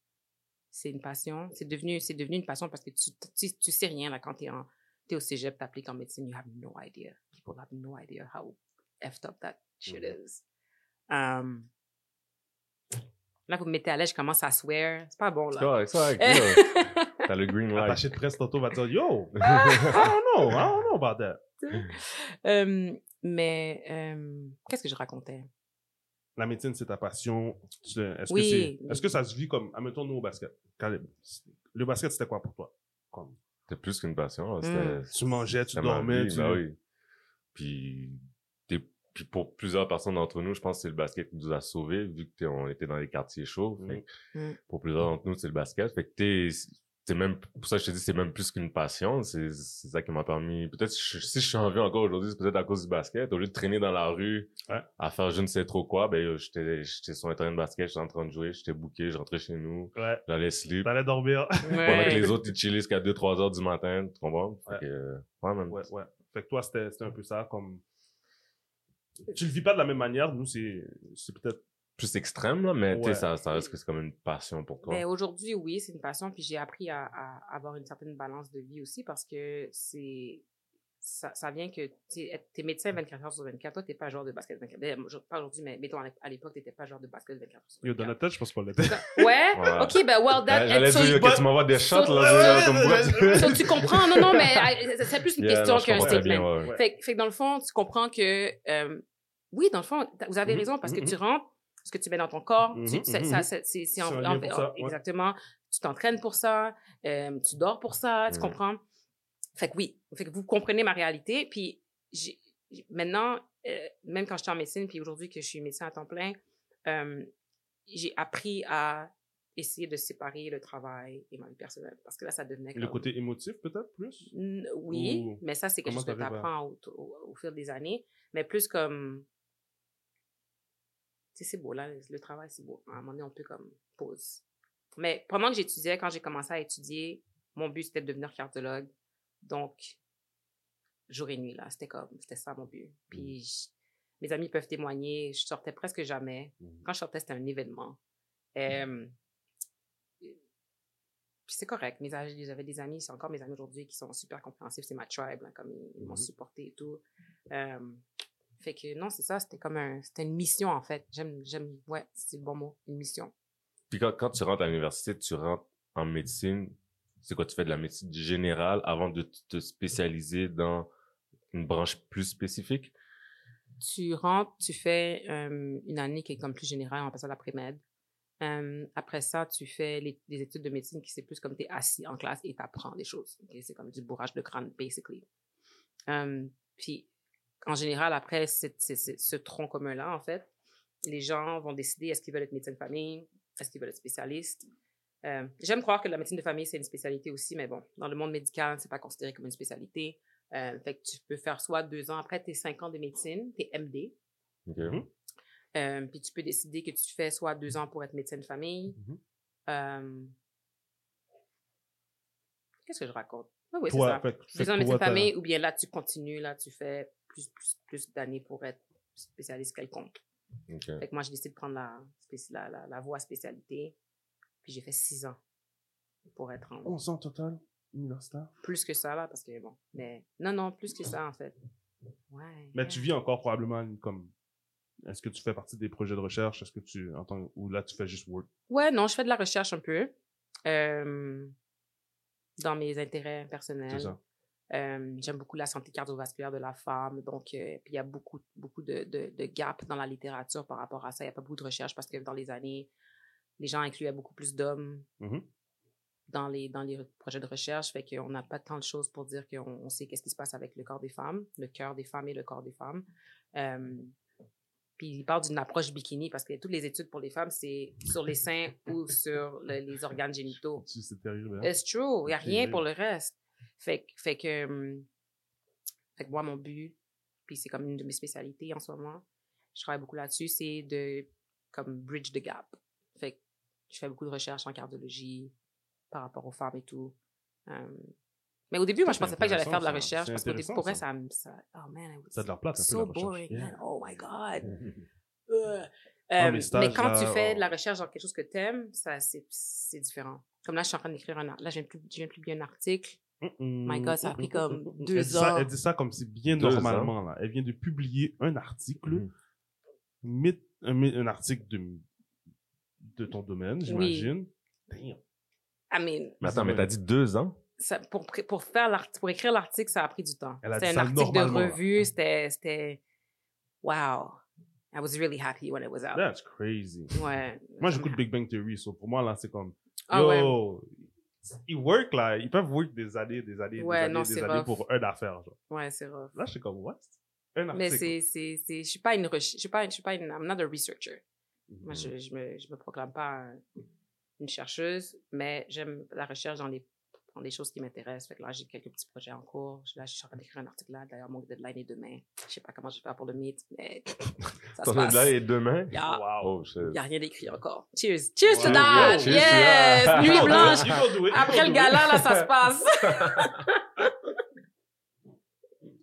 c'est une passion. C'est devenu, c'est devenu une passion parce que tu, tu, tu sais rien, là, quand t'es, en, t'es au cégep, t'appliques en médecine, you have no idea. People have no idea how effed up that shit Mhm. is. Um, Là, vous me mettez à l'aise, je commence à swear. C'est pas bon, C'est là. correct, c'est correct. *laughs* yo. T'as le green light. Attaché de presse tantôt va dire Yo, *laughs* I don't know, I don't know about that. Euh, mais euh, qu'est-ce que je racontais? La médecine, c'est ta passion. Est-ce Oui. que c'est, est-ce que ça se vit comme, admettons nous au basket? Le basket, c'était quoi pour toi? Comme, C'était plus qu'une passion. Mm. C'était tu mangeais, tu dormais, vie, tu... ben oui. Puis, puis pour plusieurs personnes d'entre nous, je pense que c'est le basket qui nous a sauvés, vu que on était dans les quartiers chauds. Mm. Fait Mm. Pour plusieurs d'entre nous, c'est le basket. Fait que t'es, c'est même, pour ça que je te dis, c'est même plus qu'une passion. C'est, c'est ça qui m'a permis. Peut-être si je, si je suis en vie encore aujourd'hui, c'est peut-être à cause du basket. Au lieu de traîner dans la rue Ouais. à faire je ne sais trop quoi, ben, yo, j'étais, j'étais sur un terrain de basket, j'étais en train de jouer, j'étais booké, je rentrais chez nous, Ouais, j'allais sleep. t'allais dormir. *laughs* Pendant Ouais. que les autres, ils chillaient jusqu'à 2-3 heures du matin, tu comprends? Fait Ouais. que, euh, ouais, man. Ouais, ouais. Fait que toi, c'était, c'était un peu ça, comme... Tu le vis pas de la même manière. Nous, c'est, c'est peut-être... Plus extrême, là, mais tu sais, Ouais. ça, ça reste que c'est comme une passion pour toi. Ben, aujourd'hui, oui, c'est une passion. Puis j'ai appris à, à avoir une certaine balance de vie aussi parce que c'est. Ça, ça vient que tu es médecin 24 heures sur 24. Toi, tu n'es pas joueur de basket 24 ben, moi, je- Pas aujourd'hui, mais mettons à l'ép- à l'époque, tu n'étais pas joueur de basket 24 heures sur Yo, dans 24. notre tête, je pense qu'on l'était. Ouais? Ouais. OK, ben, well, that, J'allais so dire que tu m'envoies des shots, so- là, je- comme boîte. *laughs* so tu comprends? Non, non, mais euh, c'est plus une Yeah, question qu'un statement. ouais, ouais. Fait, fait que dans le fond, tu comprends que, euh, oui, dans le fond, vous avez Mhm, raison parce que mhm, tu rentres, ce que tu mets dans ton corps, c'est c'est- ouais. exactement. Tu t'entraînes pour ça, euh, tu dors pour ça, tu comprends? Fait que oui, fait que vous comprenez ma réalité. Puis j'ai- maintenant, euh, même quand j'étais en médecine, puis aujourd'hui que je suis médecin à temps plein, euh, j'ai appris à essayer de séparer le travail et ma vie personnelle parce que là, ça devenait Le côté émotif, peut-être, plus? N- Oui, Ou mais ça, c'est quelque chose que tu à- apprends au, au, au fil des années. Mais plus comme. Sais, c'est beau, là, le, travail, c'est beau. À un moment donné, on peut comme pause. Mais pendant que j'étudiais, quand j'ai commencé à étudier, mon but, c'était de devenir cardiologue. Donc, jour et nuit, là, c'était comme. C'était ça mon but. Puis, je- mes amis peuvent témoigner, je sortais presque jamais. Mhm. Quand je sortais, c'était un événement. Euh, puis c'est correct. Mes amis, j'avais des amis, c'est encore mes amis aujourd'hui qui sont super compréhensifs. C'est ma tribe, là, comme ils, m'ont supporté et tout. Euh, fait que non, c'est ça. C'était comme un, c'était une mission en fait. J'aime, j'aime, ouais, c'est le bon mot, une mission. Puis quand, quand tu rentres à l'université, tu rentres en médecine. C'est quoi, tu fais de la médecine générale avant de te spécialiser dans une branche plus spécifique? Tu rentres, tu fais euh, une année qui est comme plus générale, on appelle ça l'après-med. Euh, après ça, tu fais les, des études de médecine qui c'est plus comme tu es assis en classe et tu apprends des choses. C'est comme du bourrage de crâne, basically. Euh, puis, en général, après ce tronc commun-là, en fait, les gens vont décider est-ce qu'ils veulent être médecin de famille, est-ce qu'ils veulent être spécialiste. Euh, J'aime croire que la médecine de famille, c'est une spécialité aussi, mais bon, dans le monde médical, c'est pas considéré comme une spécialité. Euh, fait que tu peux faire soit deux ans après tes cinq ans de médecine, tes MD, Ok. Mhm. euh, puis tu peux décider que tu fais soit deux ans pour être médecin de famille. Mhm. Euh, Qu'est-ce que je raconte? Ah oui, c'est Toi, ça. fait, Deux ans de médecin de famille, ou bien là, tu continues, là, tu fais plus, plus, plus d'années pour être spécialiste quelconque. Ok. Fait que moi, j'ai décidé de prendre la, spéci- la, la, la voie spécialité. Puis j'ai fait six ans pour être en... 11 ans total, universitaire? Plus que ça, là, parce que bon. Mais non, non, plus que ça, en fait. Ouais. Mais tu vis encore probablement comme. Est-ce que tu fais partie des projets de recherche? Est-ce que tu. En tant... Ou là, tu fais juste work? Ouais, non, je fais de la recherche un peu. euh, dans mes intérêts personnels. C'est ça. Euh, J'aime beaucoup la santé cardiovasculaire de la femme. Donc, euh, puis il y a beaucoup, beaucoup de, de, de gaps dans la littérature par rapport à ça. Il n'y a pas beaucoup de recherche parce que dans les années, les gens incluaient beaucoup plus d'hommes Mhm. dans les, dans les projets de recherche. Fait qu'on n'a pas tant de choses pour dire qu'on on sait qu'est-ce qui se passe avec le corps des femmes, le cœur des femmes et le corps des femmes. Euh, puis il parle d'une approche bikini parce que toutes les études pour les femmes, c'est sur les seins ou sur le- les organes génitaux. *laughs* C'est terrible. hein? It's true. Il n'y a rien pour le reste. Fait, que- fait que, fait que moi, mon but, puis c'est comme une de mes spécialités en ce moment, je travaille beaucoup là-dessus, c'est de, comme, bridge the gap. Fait que je fais beaucoup de recherches en cardiologie par rapport aux femmes et tout. Mais au début, moi, je pensais pas que j'allais faire de la recherche parce intéressant, pour vrai, ça. me- oh man, Ça de leur plate un peu, so recherche. boring. Yeah. man. Oh my God. *laughs* Euh, mais quand tu fais oh. de la recherche dans quelque chose que tu aimes, ça, c'est, différent. Comme là, je suis en train d'écrire un article. Là, je viens de publier un article. My God, ça a pris comme deux elle dit ça, ans. elle dit ça comme c'est bien Deux normalement. Là. Elle vient de publier un article, myth- un, article de de ton domaine, Oui. j'imagine. Damn. I mean, Mais attends, mais t'as dit deux ans? ça- pour, pour, faire pour écrire l'article, ça a pris du temps. C'était un article de revue, c'était, c'était, wow. I was really happy when it was out. That's crazy. Ouais. Moi, j'écoute Big Bang Theory, so pour moi, là, c'est comme, Ah yo, ouais. Ils work, là, ils peuvent work des années, des années, Ouais, des années, non, des années rough. pour un affaire, genre. Ouais, c'est rough. Là, je suis comme, what? Un Mais article. c'est, c'est, c'est, je suis pas une je suis pas, je suis pas une, I'm not a researcher. Mhm. Moi, je, je me, je me proclame pas un- une chercheuse, mais j'aime la recherche dans les, dans des choses qui m'intéressent. Fait que là, j'ai quelques petits projets en cours. Là, je suis en train d'écrire un article là. D'ailleurs, mon deadline est demain. Je sais pas comment je vais faire pour le meet, mais *laughs* ça se Ton passe. là et demain? Yeah. Wow. Oh. Il n'y a rien d'écrit encore. Cheers. Cheers to Wow. *laughs* that. Cheers, yes. Nuit blanche. Après le gala, là, ça se passe. *laughs*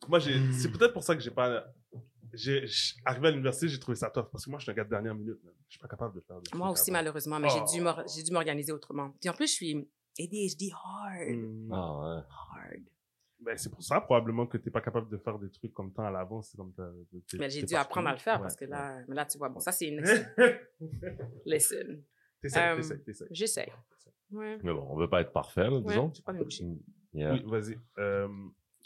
Moi, c'est peut-être pour ça que j'ai pas. J'ai, arrivé à l'université, j'ai trouvé ça tough. Parce que moi, je suis un gars de dernière minute. man. Je suis pas capable de faire des Moi aussi, avant. malheureusement, mais j'ai dû Oh. j'ai dû m'organiser autrement. Puis en plus, je suis ADHD hard. Hmm. Ah, ouais. Hard. Ben, c'est pour ça, probablement, que t'es pas capable de faire des trucs comme temps à l'avance. C'est comme t'as- t'es- Mais j'ai t'es dû apprendre à le faire Ouais, parce que ouais. là, mais là, tu vois, bon, ça, c'est une *laughs* lesson. T'essayes, Euh, t'essayes, t'essayes. J'essaie. Ouais. Mais bon, on veut pas être parfait, là, Ouais, disons. j'ai pas me boucher. Yeah. Oui, vas-y. Euh,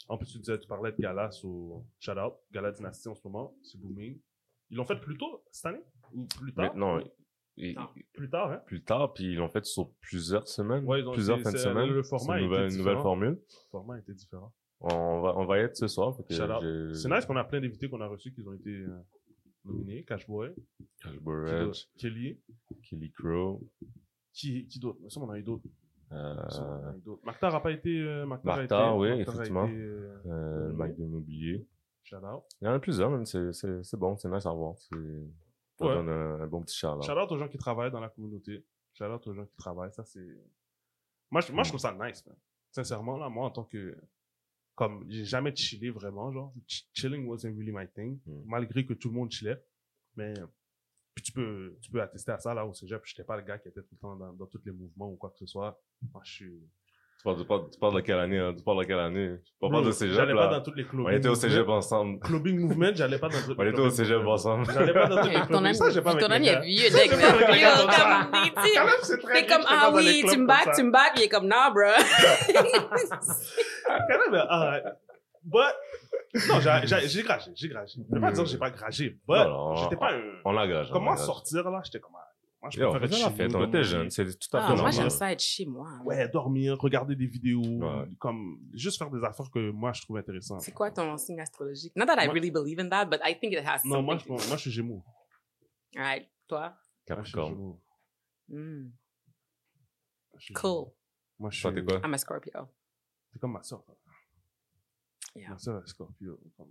en plus, tu disais, tu parlais de Gala sur Shout Out, Gala Dynasty en ce moment, c'est booming. Ils l'ont fait plus tôt cette année? Ou plus Mais tard? non, Plus tard, hein plus tard, puis ils l'ont fait sur plusieurs semaines, Ouais, ils ont- plusieurs fins de c'est- semaine. le format une était nouvelle, une nouvelle différent. formule. Le format était différent. On va, on va y être ce soir. C'est nice qu'on a plein d'invités qu'on a reçus qui ont été euh, nominés. Cashboy, Cash qui Burrage, d'autre? Kelly, Kelly Crow, qui, qui d'autre? Ça, on a eu d'autres. euh, Ça, on a eu d'autres. Maktar a pas été. Euh, Maktar a été. Maktar, oui, effectivement. été, euh, euh, le Mac de l'immobilier. shout out. Il y en a plusieurs, même. C'est, c'est, c'est bon, c'est nice à voir. Ça Ouais. donne un, un bon petit shout Shout out aux gens qui travaillent dans la communauté. Shout out aux gens qui travaillent. Ça, c'est. Moi, je, moi, je trouve ça nice, man. Sincèrement, là, moi, en tant que. Comme, j'ai jamais chillé vraiment, genre. Ch- Chilling wasn't really my thing. Mm. Malgré que tout le monde chillait. Mais. Puis tu peux, tu peux attester à ça, là, au cégep. J'étais pas le gars qui était tout le temps dans, dans tous les mouvements ou quoi que ce soit. Moi, je suis. Tu parles, tu, parles, tu parles de quelle année, hein? Tu parles de quelle année? Tu parles Bro, pas de cégep, J'allais là. *laughs* pas dans toutes les clubbing On était au cégep ensemble. Clubbing movement, j'allais pas dans toutes On était au cégep ensemble. J'allais pas dans toutes les Ton ami, Ça, j'ai pas avec ton les ami gars. est vieux, les tu Quand même, c'est très T'es comme, ah les oui, clubs tu me back, tu me back, il est comme, non, bro. *laughs* Quand même, alright. But, non, j'ai- gragé, j'ai gragé. Je vais pas dire que j'ai pas gragé, but, j'étais pas un... On l'engage. on Comment sortir, là, j'étais comme... ah, Moi, je Yo, on était mon jeunes, lit. c'est tout à fait Ah, moi, normal. j'aime ça être chez moi. Ouais, dormir, regarder des vidéos, Ouais. comme... Juste faire des affaires que moi, je trouve intéressantes. C'est quoi ton signe astrologique? Not that I Moi- really believe in that, but I think it has Non, moi, je, something to moi, je suis Gémeaux. Alright, toi? Moi, je suis Capricorne. Hmm, suis Cool. Moi, je suis... Toi, t'es quoi? I'm a Scorpio. C'est comme ma soeur. Yeah. Ma soeur est Scorpio. comme-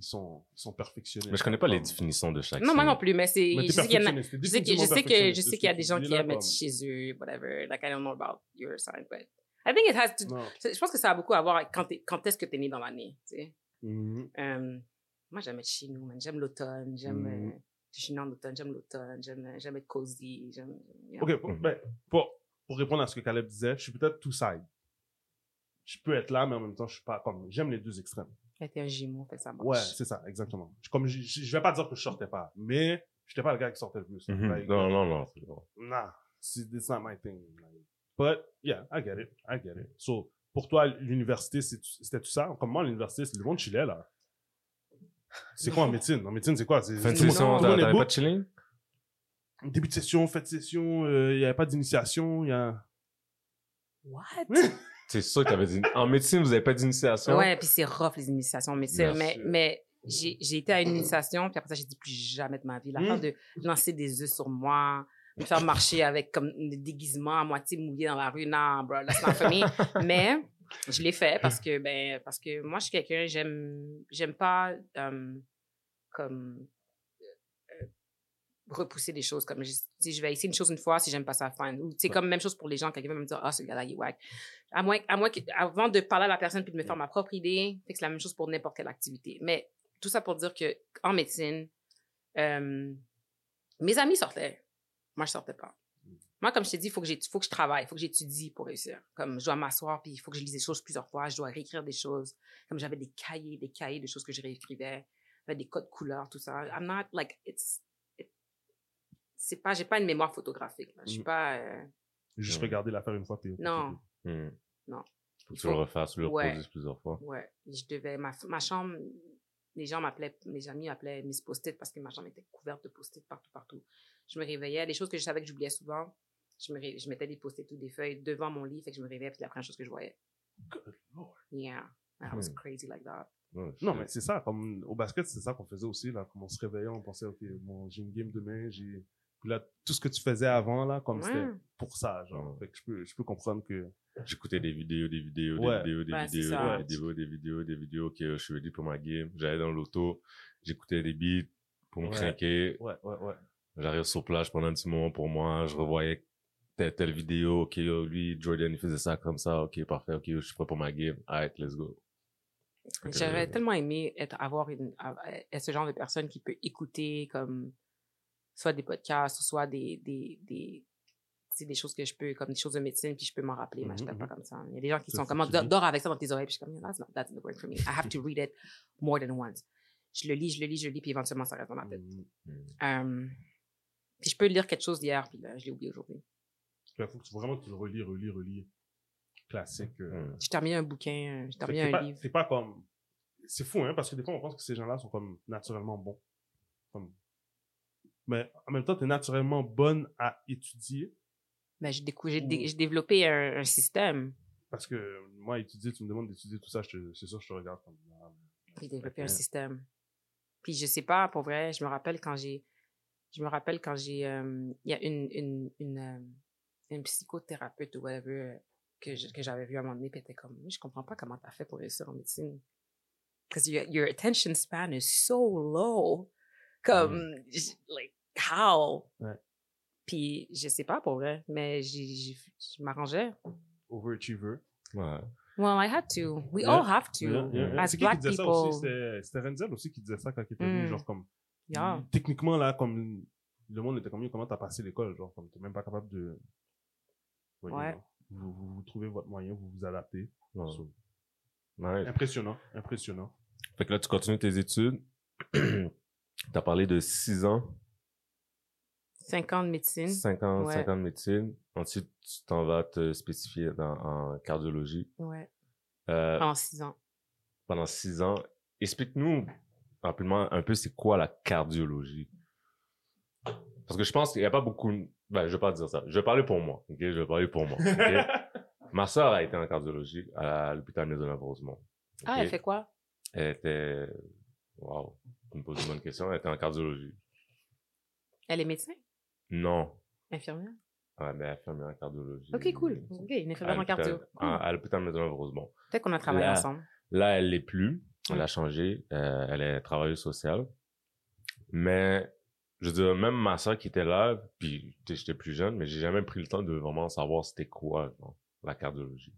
Ils sont, ils sont perfectionnés. Mais je connais pas les définitions de chaque Non, moi non plus, mais c'est. Je sais qu'il y en a- je sais que- je sais que, je perfectionniste. sais qu'il y a des gens qui aiment être chez eux, whatever. Like, I don't know about your sign, but I think it has to. Non. Je pense que ça a beaucoup à voir avec quand, est-ce que t'es né dans l'année, tu sais. Mhm. Euh, moi, j'aime être chez nous, man. J'aime l'automne, j'aime. Euh, je suis née en automne, j'aime l'automne, j'aime j'aime être cozy, j'aime. you know. Ok, pour, Mhm. ben, pour, pour répondre à ce que Caleb disait, je suis peut-être two side. Je peux être là, mais en même temps, je suis pas comme. J'aime les deux extrêmes. Était un jumeau, fait ça marche. Ouais, c'est ça, exactement. Je- Comme je, je je vais pas dire que je sortais pas, mais j'étais pas le gars qui sortait le plus. Mhm. Like, Non, non, non. c'est bon. Nah, c'est it's not my thing. Like, but yeah, I get it, I get it. So, pour toi, l'université, c'était tout ça? Comme moi, l'université, c'est le monde chillait, là. C'est quoi en médecine? En médecine, c'est quoi? C'est Fin de tout le monde- session, t'avais pas de chilling? Début de session, fin de session, euh, il y avait pas d'initiation, il y a... What? C'est sûr que t'avais dit. En médecine, vous avez pas d'initiation? Ouais, puis c'est rough, les initiations. Mais, c'est- Bien mais, sûr. mais j'ai été à une initiation, puis après ça, j'ai dit plus jamais de ma vie. L'affaire Mm. de lancer des œufs sur moi, me faire marcher avec comme des déguisements à moitié mouillés dans la rue. Non, bro, that's not for me. mais je l'ai fait parce que, ben, parce que moi, je suis quelqu'un, j'aime, j'aime pas, euh, comme, repousser des choses comme je, si je vais essayer une chose une fois si j'aime pas ça fine ou c'est comme même chose pour les gens quelqu'un va me dire ah ce gars-là il est wack à moins à moins que, avant de parler à la personne puis de me faire ma propre idée c'est la même chose pour n'importe quelle activité. Mais tout ça pour dire que en médecine euh, mes amis sortaient. Moi je sortais pas. Moi comme je t'ai dit il faut que j'ai faut que je travaille il faut que j'étudie pour réussir. Comme je dois m'asseoir puis il faut que je lise des choses plusieurs fois je dois réécrire des choses. Comme j'avais des cahiers des cahiers de choses que je réécrivais. Des codes couleurs tout ça. I'm not like it's it- c'est pas, j'ai pas une mémoire photographique. Je suis Mm. pas. euh, Juste Ouais. regarder l'affaire une fois, puis... Non. Hmm. Non. Faut que tu le faut- refasses, le Ouais. plusieurs fois. Ouais, je devais. Ma, ma chambre, les gens m'appelaient, mes amis m'appelaient Miss Post-it parce que ma chambre était couverte de Post-it partout, partout. Je me réveillais, des choses que je savais que j'oubliais souvent, je, me ré- je mettais des Post-it ou des feuilles devant mon lit, fait que je me réveillais, puis la première chose que je voyais. Good Lord. Yeah, I was Hmm. crazy like that. Ouais, Non, mais c'est ça. Comme au basket, c'est ça qu'on faisait aussi. Là, comme on se réveillait, on pensait, OK, bon, j'ai une game demain. J'ai... Puis là, tout ce que tu faisais avant, là, comme c'était Ouais. pour ça. Genre. Ouais. Fait que je peux, je peux comprendre que. J'écoutais des vidéos, des vidéos, Ouais. des vidéos, des vidéos, des vidéos, des vidéos, des vidéos. Ok, je suis ready pour ma game. J'allais dans l'auto, j'écoutais des beats pour me craquer. Ouais, ouais, ouais. J'arrive sur plage pendant un petit moment pour moi. Je revoyais telle, telle vidéo. Ok, lui, Jordan, il faisait ça comme ça. Ok, parfait. Ok, je suis prêt pour ma game. Alright, let's go. J'aurais euh, tellement aimé être, avoir une, av- être ce genre de personne qui peut écouter comme soit des podcasts soit des, des, des, des choses que je peux, comme des choses de médecine, puis je peux m'en rappeler, mais je Mhm, n'étais pas mhm. comme ça. Il y a des gens qui sont comme, dors avec ça dans tes oreilles, puis je suis comme, that's not, that's not work for me. I have to read it more than once. Je le lis, je le lis, je le lis, puis éventuellement, ça reste dans ma tête. Mm. hmm. Euh, puis je peux lire quelque chose d'hier, puis là, je l'ai oublié aujourd'hui. Il faut que tu, vraiment que tu le relis, relis, relis. Classique. euh. Hmm. J'ai terminé un bouquin, euh, terminé c'est un pas, livre. c'est pas comme. C'est fou, hein, parce que des fois, on pense que ces gens-là sont comme naturellement bons. Comme... Mais en même temps, tu es naturellement bonne à étudier. Ben, j'ai dé- développé un, un système. Parce que moi, étudier, tu me demandes d'étudier tout ça, c'est sûr, je te regarde comme. ah, J'ai développé un système. Puis je sais pas, pour vrai, je me rappelle quand j'ai, je me rappelle quand j'ai, euh, il y a une, une, une, euh, une psychothérapeute ou whatever euh, que j'avais vu à un moment donné, puis elle était comme, je comprends pas comment t'as fait pour réussir en médecine. Because your, your attention span is so low. Comme, like, how? Ouais. Puis je sais pas pour vrai, mais je m'arrangeais. Overachiever. Ouais. Well, I had to. We Yeah. all have to. Yeah, yeah, yeah. As C'est qui qui black disait ça people. aussi? C'était Renzel aussi qui disait ça quand il était venu, Mm. genre comme. Yeah. Techniquement, là, comme. Le monde était comme, comment t'as passé l'école? Genre, comme, t'es même pas capable de. Voyez, Ouais. non. Vous, vous, vous trouvez votre moyen, vous vous adaptez. Ouais. So, Nice. Impressionnant, impressionnant. Fait que là, tu continues tes études. *clears throat* T'as parlé de 6 ans, Cinq ans de médecine. 5 ans, Ouais. cinq ans de médecine. Ensuite, tu t'en vas te spécifier dans, en cardiologie. Ouais. Euh, En six ans. pendant 6 ans. Explique-nous rapidement un peu c'est quoi la cardiologie. Parce que je pense qu'il n'y a pas beaucoup... Ben, je vais pas dire ça. Je vais parler pour moi. ok? Je vais parler pour moi. *laughs* Ma soeur a été en cardiologie à l'hôpital Maisonneuve-Rosemont. Ah, ok? elle fait quoi? Elle était... Wow. Tu me poses une bonne question. Elle était en cardiologie. Elle est médecin? Non. Infirmière? Ouais, mais fait en cardiologie. Ok, cool. Ok, une infirmière en cardio. à- l'hôpital Maisonneuve-Rosemont. Peut-être qu'on a travaillé Là. ensemble. Là, elle l'est plus. Elle a changé. Euh, elle est travailleuse sociale. Mais, je veux dire, même ma soeur qui était là, puis j'étais plus jeune, mais j'ai jamais pris le temps de vraiment savoir c'était quoi genre, la cardiologie.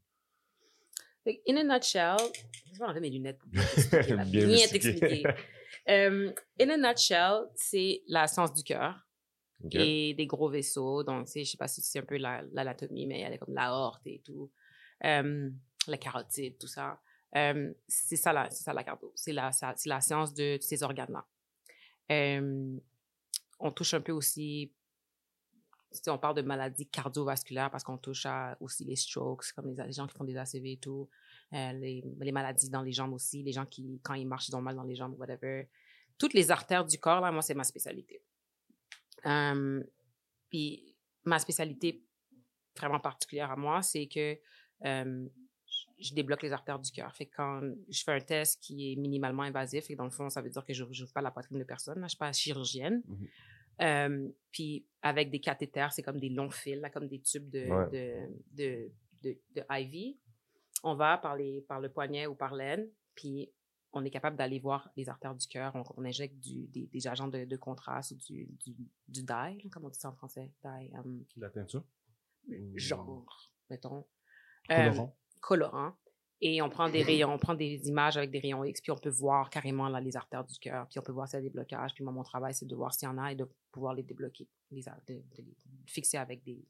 In a nutshell, je vais enlever mes lunettes pour *laughs* bien t'expliquer. Euh, in a nutshell, c'est la science du cœur Et des gros vaisseaux. Donc, je sais pas si c'est un peu la- l'anatomie, mais elle est comme l'aorte et tout. La carotide, tout ça. C'est ça, la, c'est la. C'est la, la science de, ces organes-là. On touche un peu aussi, sais, on parle de maladies cardiovasculaires parce qu'on touche aussi les strokes, comme les, les gens qui font des ACV et tout, euh, les, les maladies dans les jambes aussi, les gens qui, quand ils marchent, ils ont mal dans les jambes, whatever. Toutes les artères du corps, là, moi, c'est ma spécialité. Euh, puis ma spécialité vraiment particulière à moi, c'est que je- débloque les artères du cœur. Fait que quand je fais un test qui est minimalement invasif, et dans le fond, ça veut dire que je n'ouvre pas la poitrine de personne. Là, je suis pas chirurgienne. Euh, puis avec des cathéters, c'est comme des longs fils, là, comme des tubes de, Ouais. de, de, de IV. On va par, les, par le poignet ou par l'aine, puis on est capable d'aller voir les artères du cœur. On, on injecte du, des, des agents de, de contraste ou du, du, du dye, là, comment on dit ça en français? Dye, um, La teinture? Genre, mettons. Euh, Colorant. colorant. Et on prend des rayons, on prend des images avec des rayons X, puis on peut voir carrément là, les artères du cœur, puis on peut voir s'il y a des blocages. Puis moi, mon travail, c'est de voir s'il y en a et de pouvoir les débloquer, les, de, de les fixer avec des,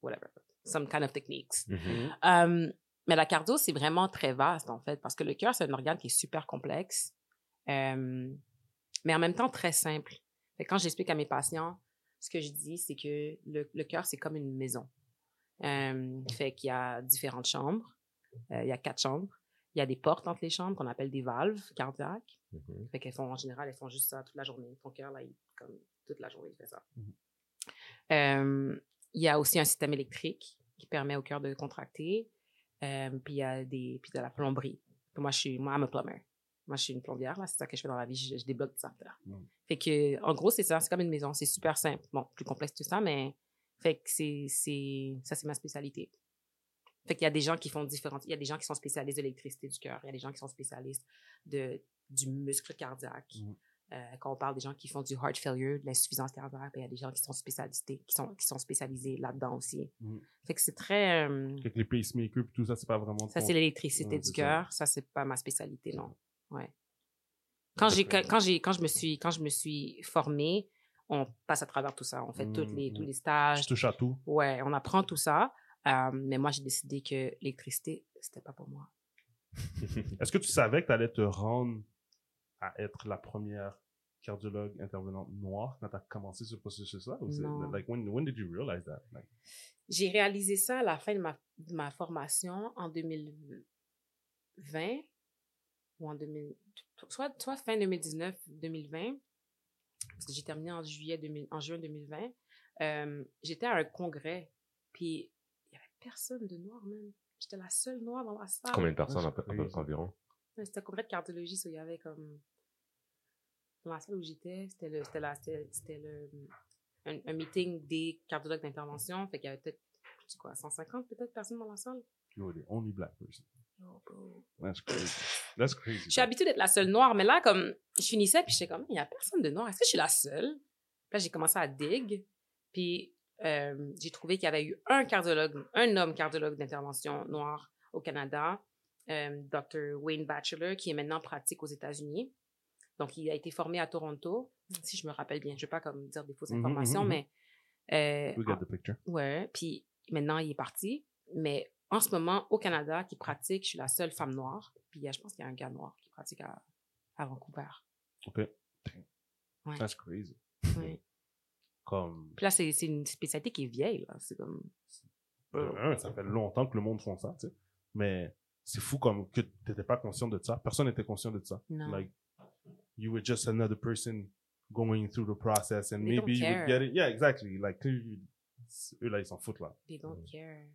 whatever, some kind of techniques. Mhm. Euh, mais la cardio, c'est vraiment très vaste, en fait, parce que le cœur, c'est un organe qui est super complexe, euh, mais en même temps très simple. Fait quand j'explique à mes patients, ce que je dis, c'est que le, le cœur, c'est comme une maison. Euh, fait qu'il y a différentes chambres. Euh, il y a quatre chambres. Il y a des portes entre les chambres qu'on appelle des valves cardiaques. Mhm. Fait qu'elles font, en général, elles font juste ça toute la journée. Ton cœur, là, il, comme toute la journée, il fait ça. Mhm. Euh, il y a aussi un système électrique qui permet au cœur de contracter. Euh, puis il y a des, puis de la plomberie. Puis moi, je suis, moi, I'm a plumber. Moi, je suis une plombière, là. C'est ça que je fais dans la vie. Je, je débloque des affaires. Mhm. Fait que, en gros, c'est ça. C'est comme une maison. C'est super simple. Bon, plus complexe que ça, mais fait que c'est, c'est, ça, c'est ma spécialité. Fait qu'il y a des gens qui font différentes, il y a des gens qui sont spécialistes de l'électricité du cœur, il y a des gens qui sont spécialistes de, du muscle cardiaque. Mhm. Euh, quand on parle des gens qui font du heart failure, de l'insuffisance cardiaque, ben, il y a des gens qui sont spécialisés, qui sont, qui sont spécialisés là-dedans aussi. Mhm. Fait que c'est très, euh, Fait que les pacemakers et tout ça, c'est pas vraiment. ça c'est l'électricité Ouais, du c'est ça. cœur, ça c'est pas ma spécialité, non. Ouais. Quand j'ai, quand, quand j'ai, quand je me suis, quand je me suis formée, on passe à travers tout ça, on fait toutes les, Mhm. tous les Je stages, touche à tout. Ouais, on apprend tout ça. Euh, mais moi, j'ai décidé que l'électricité, c'était pas pour moi. *laughs* Est-ce que tu savais que tu allais te rendre à être la première cardiologue intervenante noire quand tu as commencé ce processus-là? Like, when, when did you realize that? Like, J'ai réalisé ça à la fin de ma, de ma formation en 2020 ou en 2000, soit, soit fin 2019, 2020, parce que j'ai terminé en juillet 2000, en juin 2020. Euh, j'étais à un congrès, puis il y avait personne de noir même. J'étais la seule noire dans la salle. Combien de personnes crazy. environ? C'était congrès de cardiologie, so il y avait comme. Dans la salle où j'étais, c'était le, c'était la- c'était- c'était le, un, un meeting des cardiologues d'intervention. Fait qu'il y avait peut-être, je sais quoi, 150 peut-être personnes dans la salle? you were the only black person. Oh, bro. That's crazy. That's crazy. Je suis habituée d'être la seule noire, mais là, comme, je finissais, puis j'étais comme, il n'y a personne de noir. Est-ce que je suis la seule? Puis là, j'ai commencé à dig. Puis euh, j'ai trouvé qu'il y avait eu un cardiologue, un homme cardiologue d'intervention noir au Canada, euh, Dr. Wayne Batchelor, qui est maintenant pratique aux États-Unis. Donc, il a été formé à Toronto, si je me rappelle bien. Je ne vais pas comme dire des fausses Mhm, informations, mhm, mais... euh, We get the picture. Ouais, puis maintenant, il est parti. Mais en ce moment, au Canada, qui pratique, je suis la seule femme noire. Puis a- je pense qu'il y a un gars noir qui pratique à, à Vancouver. OK. Ouais. That's crazy. Ouais. *laughs* Comme, Puis là, c'est une spécialité qui est vieille. C'est comme... euh, un, ça fait longtemps que le monde font ça, tu sais. Mais c'est fou comme que t'étais pas conscient de ça. Personne n'était conscient de ça. Non. Like, you were just another person going through the process and They maybe you would get it. Yeah, exactly. Like, eux, là, ils s'en foutent, là. They don't care.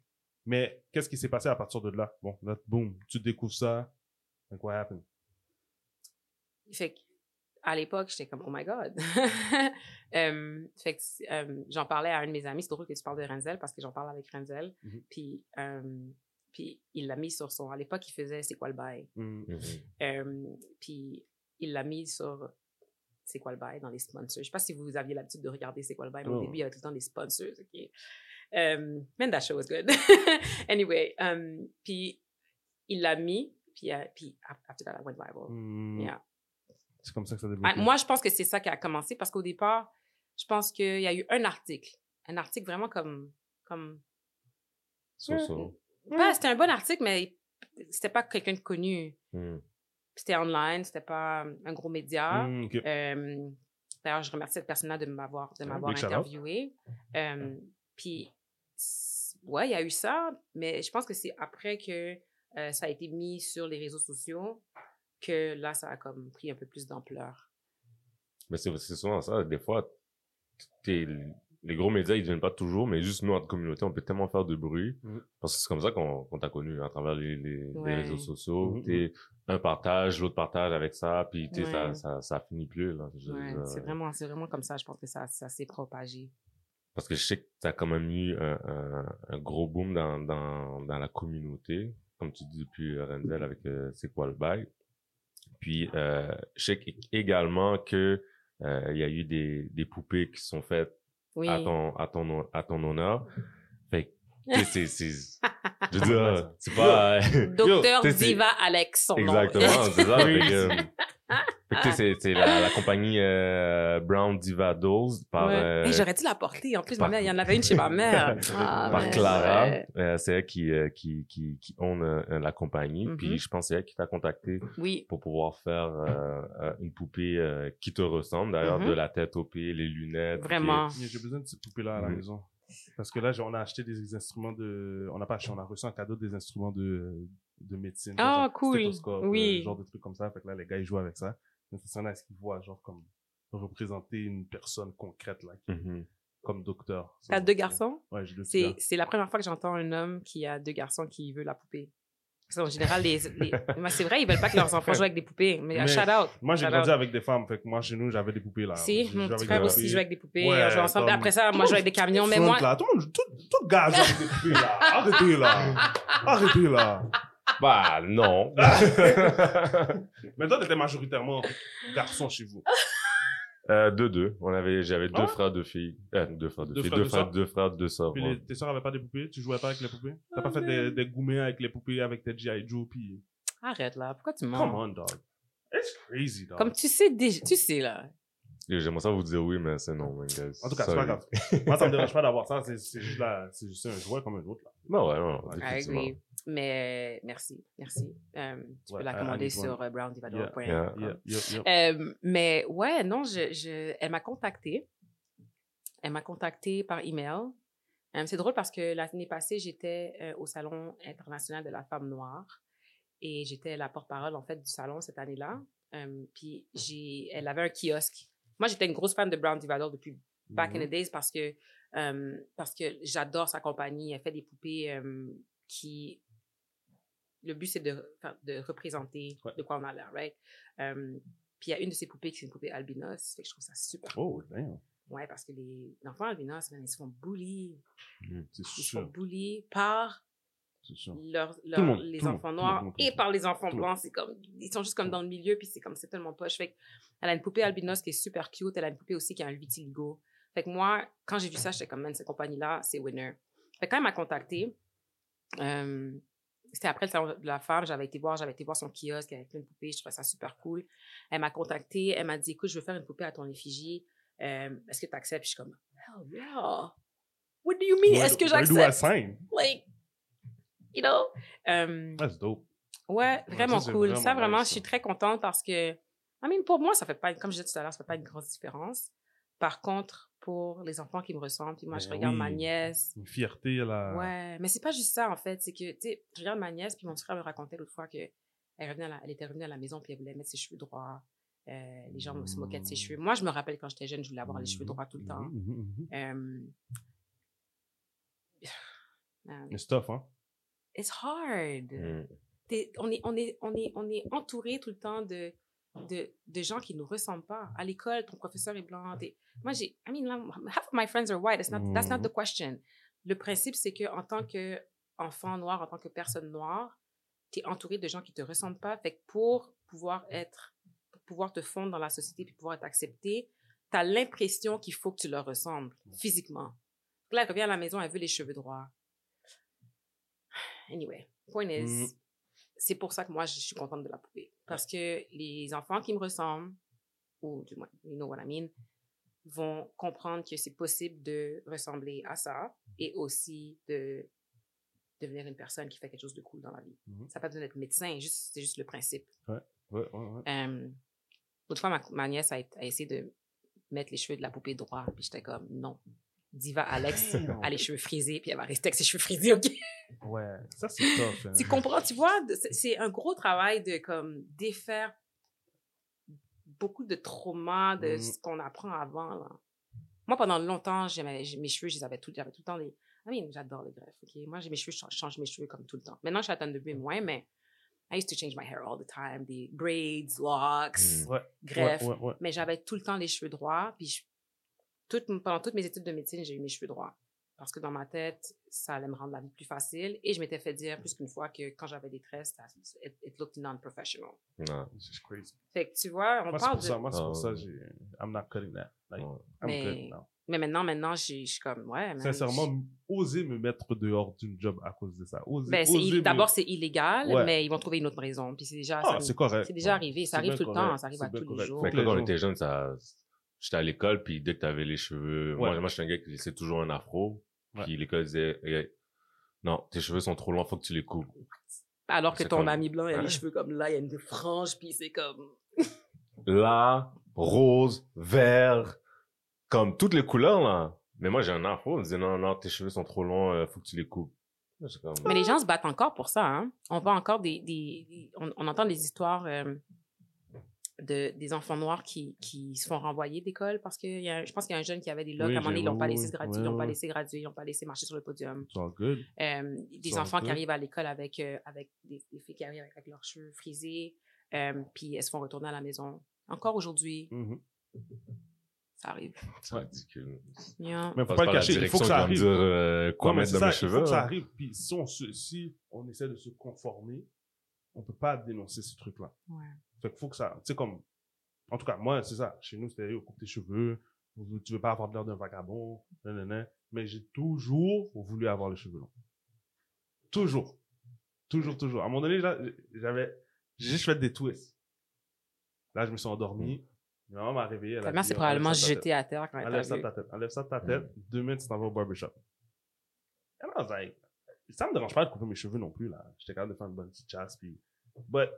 Mais qu'est-ce qui s'est passé à partir de là? Bon, là, boum, tu découvres ça. Like, what happened? Fait que, à l'époque, j'étais comme, oh my God. *laughs* Fait que, j'en parlais à un de mes amis. C'est drôle que tu parles de Renzel parce que j'en parle avec Renzel. Mhm. Puis, puis il l'a mis sur son. À l'époque, il faisait C'est quoi le bail? Mm. Mhm. Euh, puis il l'a mis sur C'est quoi le bail dans les sponsors. Je sais pas si vous aviez l'habitude de regarder C'est quoi le bail, mais au Oh. début, il y avait tout le temps des sponsors. OK? Um, man, that show was good. *laughs* anyway, um, puis il l'a mis, puis, euh, puis after that, I went viral. Mm. Yeah. C'est comme ça que ça a Ah, moi, je pense que c'est ça qui a commencé parce qu'au départ, je pense qu'il y a eu un article. Un article vraiment comme. comme So, so. Ouais, c'était un bon article, mais c'était pas quelqu'un de connu. Mhm. C'était online, c'était pas un gros média. Mm. Euh, D'ailleurs, je remercie cette personne-là de m'avoir interviewé. Euh, puis, ouais, il y a eu ça, mais je pense que c'est après que euh, ça a été mis sur les réseaux sociaux que là, ça a comme pris un peu plus d'ampleur. Mais c'est c'est souvent ça. Des fois, t'es- les gros médias, ils viennent pas toujours, mais juste nous, en communauté, on peut tellement faire de bruit. Mhm. Parce que c'est comme ça qu'on qu'on t'a connu, à travers les, les, les Ouais. réseaux sociaux. Mhm. T'es un partage, l'autre partage avec ça, puis tu sais, ça, Ouais. ça, ça finit plus, là. Ouais, je- c'est vraiment, c'est vraiment comme ça. Je pense que ça, ça s'est propagé. Parce que je sais que t'as quand même eu un, un, un gros boom dans, dans, dans la communauté, comme tu dis depuis euh, Renzel avec euh, C'est quoi le bail? Puis euh, je sais qu- également que euh, il y a eu des, des poupées qui sont faites Oui. à ton à ton à ton honneur. Fait que c'est c'est *laughs* je veux dire c'est pas *laughs* Docteur Diva Alex, son nom. exactement c'est ça. *laughs* Écoutez, c'est, c'est la, la compagnie euh, Brown Diva Dolls par, Ouais. euh, Hey, J'aurais dû la porter? En plus, par- ma mère, il y en avait une chez ma mère. *laughs* Ah, par mais- Clara. ouais. Euh, c'est elle qui, euh, qui, qui, qui own euh, la compagnie. Mhm. Puis je pense que c'est elle qui t'a contacté Oui. pour pouvoir faire euh, une poupée euh, qui te ressemble, d'ailleurs, Mhm. de la tête aux pieds, les lunettes. Vraiment. Yeah, J'ai besoin de ces poupées-là à la Mm. maison. Parce que là, on a acheté des instruments de. On n'a pas acheté, on a reçu en cadeau des instruments de, de médecine. Ah, genre cool. Oui. euh, genre de trucs comme ça. Fait que là, les gars, ils jouent avec ça. C'est ça, est-ce qu'ils voient, genre, comme représenter une personne concrète, là, qui- Mhm. comme docteur. T'as deux garçons? Ouais, j'ai deux C'est, filles. c'est la première fois que j'entends un homme qui a deux garçons qui veut la poupée. Parce qu'en général, les, les- *laughs* mais c'est vrai, ils veulent pas que leurs enfants jouent avec des poupées. Mais, Mais shout out. Moi, j'ai shout grandi out. avec des femmes. Fait que moi, chez nous, j'avais des poupées, là. Si, mon petit frère aussi joue avec des poupées. Ouais, on joue ensemble. comme- Après ça, moi, je joue avec des camions. Mais moi, là, tout le monde, tout, tout le gars joue avec des poupées, là. Arrêtez, là. Arrêtez, là. Bah, non. *laughs* Mais toi, t'étais majoritairement garçon chez vous. Euh, deux, deux. On avait, j'avais deux Ah ouais? frères, deux filles. Euh, deux frères, deux, Deux filles. frères, deux deux frères, sœurs? deux frères, deux sœurs. Puis ouais. les- tes soeurs avaient pas des poupées? Tu jouais pas avec les poupées? T'as Ah, pas fait ben. des, des gourmets avec les poupées, avec tes G.I. Joe, puis... arrête là. Pourquoi tu Come mens? on, dog. It's crazy, dog. Comme tu sais déjà, tu sais là. J'aimerais ça vous dire oui, mais c'est non, man, guys. En tout cas, c'est pas grave. Moi, ça me *laughs* dérange pas d'avoir ça. C'est juste, juste un jouet comme un autre, là. Bah ouais, non, I agree. Mais merci, merci. Euh, tu Ouais, peux la commander sur euh, browndivador.com. Yeah. Yeah, yeah, yeah. Euh, mais ouais, non, je, je, elle m'a contactée. Elle m'a contactée par email. Euh, c'est drôle parce que l'année passée, j'étais euh, au Salon international de la femme noire et j'étais la porte-parole en fait du salon cette année-là. Euh, puis j'ai, elle avait un kiosque. Moi, j'étais une grosse fan de Brown Divador depuis back in Mhm. the days parce que euh, parce que j'adore sa compagnie. Elle fait des poupées euh, qui le but c'est de, de représenter Ouais. de quoi on a l'air, right? Puis il y a une de ces poupées qui est une poupée albinos, fait que je trouve ça super. Oh, damn. Ouais, parce que les enfants albinos, man, ils se font bully, C'est ils se font bully par C'est sûr. leurs, le leurs- monde, les enfants monde, noirs monde, et par les enfants blancs. C'est comme, ils sont juste comme dans le milieu, puis c'est comme, c'est tellement poche. Fait que elle a une poupée albinos qui est super cute. Elle a une poupée aussi qui a un vitiligo. Fait que moi, quand j'ai vu ça, j'étais comme, man, cette compagnie-là, c'est winner. Fait que quand elle m'a contacté, euh, c'était après le salon de la femme, j'avais été voir, j'avais été voir son kiosque avec plein de poupées, je trouvais ça super cool. Elle m'a contacté, elle m'a dit, écoute, je veux faire une poupée à ton effigie. Euh, Est-ce que tu acceptes? Je suis comme, hell yeah. What do you mean? Est-ce que j'accepte? Like, you know? Euh, That's dope. Ouais, vraiment ça, cool. vraiment ça, vraiment, nice, je suis très contente parce que, I mean, pour moi, ça fait pas, comme je disais tout à l'heure, ça fait pas une grosse différence. Par contre, pour les enfants qui me ressemblent, puis moi, je Ben regarde ma nièce. Une fierté, là. Ouais, mais c'est pas juste ça, en fait. C'est que, tu sais, je regarde ma nièce, puis mon frère me racontait l'autre fois que elle, revenait à la- elle était revenue à la maison, puis elle voulait mettre ses cheveux droits. Euh, les gens se moquaient de ses cheveux. Moi, je me rappelle quand j'étais jeune, je voulais avoir les cheveux Mhm, droits tout le temps. mhm, mhm, mhm. Euh, c'est tough, hein? it's hard. Mm. on est, on est, on est, on est entouré tout le temps de, de, de gens qui nous ressemblent pas. À l'école, ton professeur est blanc. Moi, j'ai, I mean, half of my friends are white. That's not, that's not the question. Le principe, c'est que en tant qu'enfant noir, en tant que personne noire, tu es entouré de gens qui te ressemblent pas. Fait que pour pouvoir être, pour pouvoir te fondre dans la société puis pouvoir être accepté, tu as l'impression qu'il faut que tu leur ressembles physiquement. Là, elle revient à la maison, elle veut les cheveux droits. *sighs* Anyway, point is, Mhm. c'est pour ça que moi, je suis contente de la poupée. Parce que les enfants qui me ressemblent, ou du moins, you know what I mean, vont comprendre que c'est possible de ressembler à ça et aussi de devenir une personne qui fait quelque chose de cool dans la vie. Mhm. Ça n'a pas besoin d'être médecin, juste, c'est juste le principe. Ouais, ouais, ouais. Euh, L'autre fois, ma, ma nièce a, a essayé de mettre les cheveux de la poupée droit, puis j'étais comme, non. Diva Alex Damn. a les cheveux frisés, puis elle va rester avec ses cheveux frisés, OK? Ouais, ça c'est tough. hein. tu comprends, tu vois, c'est- un gros travail de comme défaire beaucoup de traumas de Mhm. ce qu'on apprend avant. Là. Moi, pendant longtemps, mes cheveux, je les avais tout, j'avais tout le temps des. I mean, j'adore les greffes. ok? Moi, j'ai mes cheveux, je change- mes cheveux comme tout le temps. Maintenant, je suis à de bulle moins, mais I used to change my hair all the time, des braids, locks, Mm. Ouais, greffes. ouais, ouais, ouais. Mais j'avais tout le temps les cheveux droits. Puis je- toute- pendant toutes mes études de médecine, j'ai eu mes cheveux droits. Parce que dans ma tête, ça allait me rendre la vie plus facile. Et je m'étais fait dire plus qu'une fois que quand j'avais des tresses, ça- it, it looked non-professional. Non. Just crazy. Fait que tu vois, on Moi, c'est parle pour de... ça, moi, c'est Ah, pour ça, ouais. j'ai... I'm not cutting that. Like, Ouais. I'm Mais- good now. Mais maintenant, maintenant, je suis comme, ouais. man, Sincèrement, oser me mettre dehors d'une job à cause de ça. Oser, Ben, c'est oser ill- me- D'abord, c'est illégal, Ouais. mais ils vont trouver une autre raison. Puis c'est déjà, Ah, ça- c'est correct. c'est déjà arrivé. Ça C'est arrive tout le correct. temps. Ça arrive C'est à tous les correct. jours. Fait que les quand on était jeune, ça... j'étais à l'école, puis dès que t'avais les cheveux... Moi, Ouais. moi, je suis un gars qui laissait toujours un afro. Ouais. Puis l'école disait, Hey, non, tes cheveux sont trop longs, faut que tu les coupes. Alors que C'est ton comme- ami blanc, il a Ouais. les cheveux comme là, il y a une frange, puis c'est comme. *laughs* Là, rose, vert, comme toutes les couleurs, là. Mais moi, j'ai un afro, on me disait, non, non, tes cheveux sont trop longs, euh, faut que tu les coupes. Comme, Mais les gens se battent encore pour ça. Hein? On voit encore des. des- des- on, on entend des histoires euh, de, des enfants noirs qui, qui se font renvoyer d'école parce que il y a, je pense qu'il y a un jeune qui avait des locks. Oui, à un moment donné, ils l'ont pas laissé se graduer, ils l'ont pas laissé graduer, ils l'ont pas laissé marcher sur le podium. It's all good. Euh, des Ça, enfants qui arrivent à l'école avec, euh, avec des, des filles qui arrivent avec, avec leurs cheveux frisés, euh, puis elles se font retourner à la maison. Encore aujourd'hui, Mhm. ça arrive. *laughs* c'est ridicule. Yeah. Mais faut pas le cacher. Il faut que ça arrive. dire euh, quoi mettre c'est dans mes ça, Il faut que ça hein. arrive. Puis si on, se, si on essaie de se conformer, on peut pas dénoncer ce truc-là. Ouais. Fait qu'il faut que ça. Tu sais, comme. En tout cas, moi, c'est ça. Chez nous, c'était, coupe tes cheveux. Tu veux pas avoir l'air d'un vagabond. nanana. Mais j'ai toujours voulu avoir les cheveux longs. Toujours. Toujours, toujours. À un moment donné, j'avais. J'ai juste fait des twists. Là, je me suis endormi. Ma maman m'a réveillé. Ta mère s'est Enlève probablement jetée à terre quand elle Enlève t'a ça de vu. ta tête. Enlève ça de ta tête. Demain, tu t'en vas au barbershop. And I was like, ça me dérange pas de couper mes cheveux non plus, là. J'étais capable de faire une bonne petite chasse, puis. But,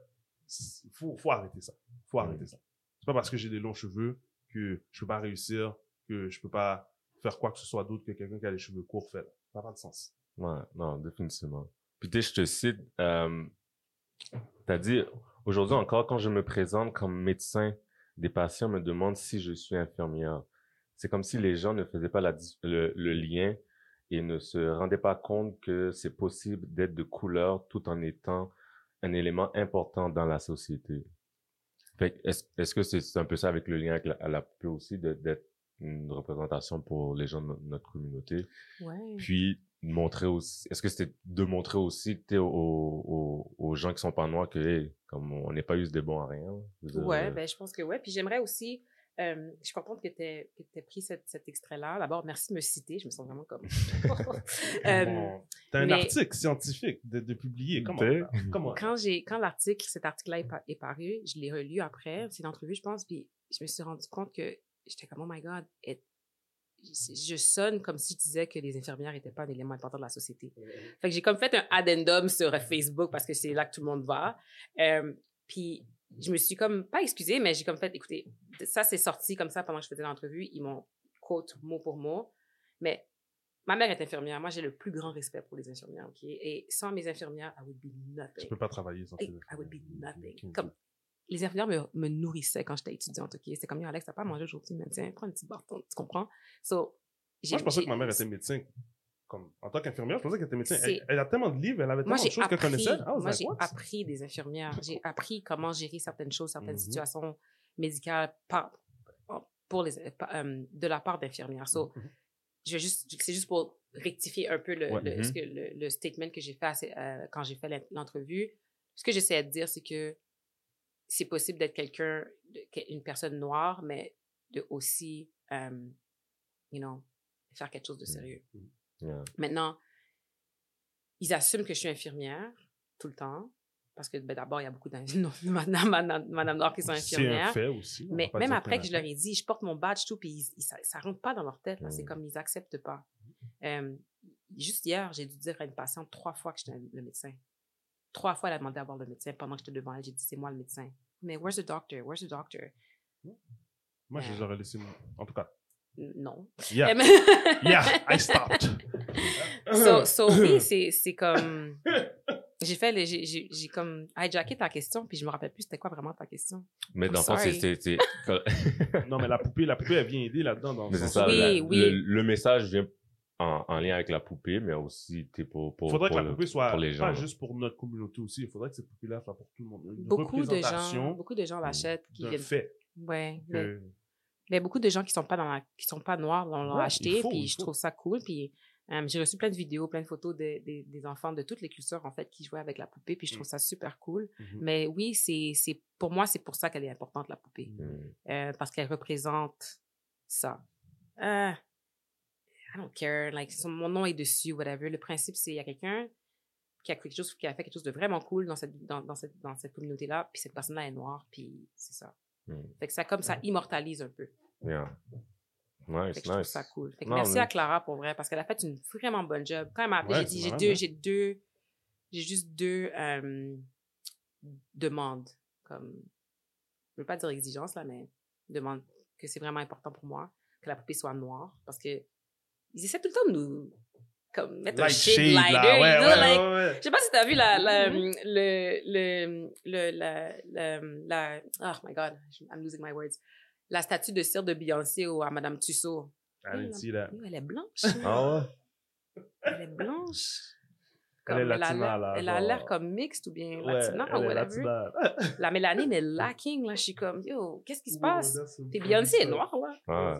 faut, faut arrêter ça. faut arrêter ça. C'est pas parce que j'ai des longs cheveux que je peux pas réussir, que je peux pas faire quoi que ce soit d'autre que quelqu'un qui a les cheveux courts fait. Ça n'a pas de sens. Ouais, non, définitivement. Puis tu sais, je te cite, euh, t'as dit, aujourd'hui encore, quand je me présente comme médecin, des patients me demandent si je suis infirmière. C'est comme si les gens ne faisaient pas la, dis- le, le lien et ne se rendaient pas compte que c'est possible d'être de couleur tout en étant un élément important dans la société. Fait est-ce, est-ce que c'est, un peu ça avec le lien avec la, à la poupée aussi, de- d'être une représentation pour les gens de no- notre communauté? Ouais. puis montrer aussi est-ce que c'était de montrer aussi aux, aux, aux gens qui sont pas noirs que hey, comme on n'est pas eu des bons à rien dire, Ouais, euh, ben, je pense que ouais. Puis j'aimerais aussi, euh, je suis contente que tu aies, pris cet, cet extrait-là. D'abord, merci de me citer. Je me sens vraiment comme. *laughs* *laughs* Euh, Bon, T'as un mais- article scientifique de, de publier. Comment? *laughs* Comment? quand j'ai quand l'article cet article-là est, pa- est paru je l'ai relu après c'est une entrevue je pense puis je me suis rendu compte que j'étais comme oh my god et- je sonne comme si je disais que les infirmières n'étaient pas un élément important de la société fait que j'ai comme fait un addendum sur Facebook parce que c'est là que tout le monde va Euh, puis je me suis comme pas excusée mais j'ai comme fait écoutez ça c'est sorti comme ça pendant que je faisais l'entrevue ils m'ont quote mot pour mot mais Ma mère est infirmière. Moi, j'ai le plus grand respect pour les infirmières, OK? Et sans mes infirmières, I would be nothing. Tu peux pas travailler sans tes I would be nothing. Comme, les infirmières me, me nourrissaient quand j'étais étudiante, OK? C'était comme, Alex, t'as pas mangé aujourd'hui, mais tiens, prends un petit bâton, tu comprends? So, Moi, je pensais que ma mère était médecin. Comme, en tant qu'infirmière, je pensais qu'elle était médecin. Elle, elle a tellement de livres, elle avait tellement de choses qu'elle connaissait. Ah, moi, j'ai appris des infirmières. J'ai appris comment gérer certaines choses, certaines Mhm. situations médicales par, pour les, par- euh, de la part d'infirmières. So, Mhm. je vais juste, c'est juste pour rectifier un peu le, Ouais. le- ce que le, le statement que j'ai fait euh, quand j'ai fait l'en- l'entrevue. Ce que j'essaie de dire, c'est que c'est possible d'être quelqu'un, une personne noire, mais de aussi, euh, you know, faire quelque chose de sérieux. Yeah. Maintenant, ils assument que je suis infirmière tout le temps. Parce que ben, d'abord, il y a beaucoup de *laughs* madame, madame, madame noires qui sont C'est un infirmières. fait aussi. Mais même après que je leur ai dit, je porte mon badge, tout, puis ils- ils- ça, ça rentre pas dans leur tête. là. C'est Mm. comme ils acceptent pas. Euh, juste hier, j'ai dû dire à une patiente trois fois que j'étais le médecin. Trois fois, elle a demandé à voir le médecin. Pendant que j'étais devant elle, j'ai dit, c'est moi le médecin. Mais where's the doctor? Where's the doctor? Moi, je les aurais laissé. En tout cas. Non. Yeah. Euh, Yeah, I *laughs* stopped. so, so, oui, c'est c'est comme. *laughs* J'ai fait, le- j'ai- comme hijacké ta question, puis je me rappelle plus c'était quoi vraiment ta question. mais dans le fond c'est *laughs* non, mais la poupée, la poupée, elle vient aider là-dedans. Dans le mais c'est ça Oui, la- oui. Le, le message vient en, en lien avec la poupée mais aussi pour pour Il faudrait pour que la le- poupée soit pour les gens pas juste pour notre communauté aussi. Il faudrait que cette poupée-là soit pour tout le monde. Une Beaucoup de gens, beaucoup de gens l'achètent, qui viennent. fait. Ouais. mais- Mais beaucoup de gens qui sont pas dans la, qui sont pas noirs l'ont l'ont Ouais, acheté, il faut, puis il je trouve ça cool. Puis euh, j'ai reçu plein de vidéos, plein de photos de- de- des enfants de toutes les cultures en fait qui jouaient avec la poupée, puis je trouve Mm. ça super cool. Mhm. Mais oui, c'est c'est pour moi c'est pour ça qu'elle est importante la poupée, Mm. Euh, parce qu'elle représente ça. Euh, I don't care. Like, son- mon nom est dessus, whatever. Le principe, c'est il y a quelqu'un qui a, quelque chose, qui a fait quelque chose de vraiment cool dans cette, dans, dans cette, dans cette communauté-là, puis cette personne-là est noire, puis c'est ça. Mm. Fait que ça, comme ça, immortalise un peu. Yeah. Fait Nice, que je trouve nice. ça cool. Fait que Non, merci mais- à Clara pour vrai, parce qu'elle a fait une vraiment bonne job. Quand elle m'a appelé, Ouais, j'ai dit, j'ai deux, bien. j'ai deux, j'ai juste deux euh, demandes. Comme, je veux pas dire exigence, là, mais demande que c'est vraiment important pour moi que la poupée soit noire, parce que ils essaient tout le temps de nous, comme, mettre un shade là. Ouais, ouais, ouais, je sais pas si t'as vu la, la, le, le, le, la, la, oh my god, I'm losing my words. La statue de cire de Beyoncé ou à Madame Tussaud. I didn't see that. Yo, Elle est blanche. Ah? Elle est blanche. Elle est Comme a latina, Elle a l'air comme mixte ou bien Ouais, latina elle ou est whatever. latina. *laughs* La mélanine est lacking, là. Je suis comme, yo, qu'est-ce qui se passe? T'es Beyoncé est noire, là. Ah.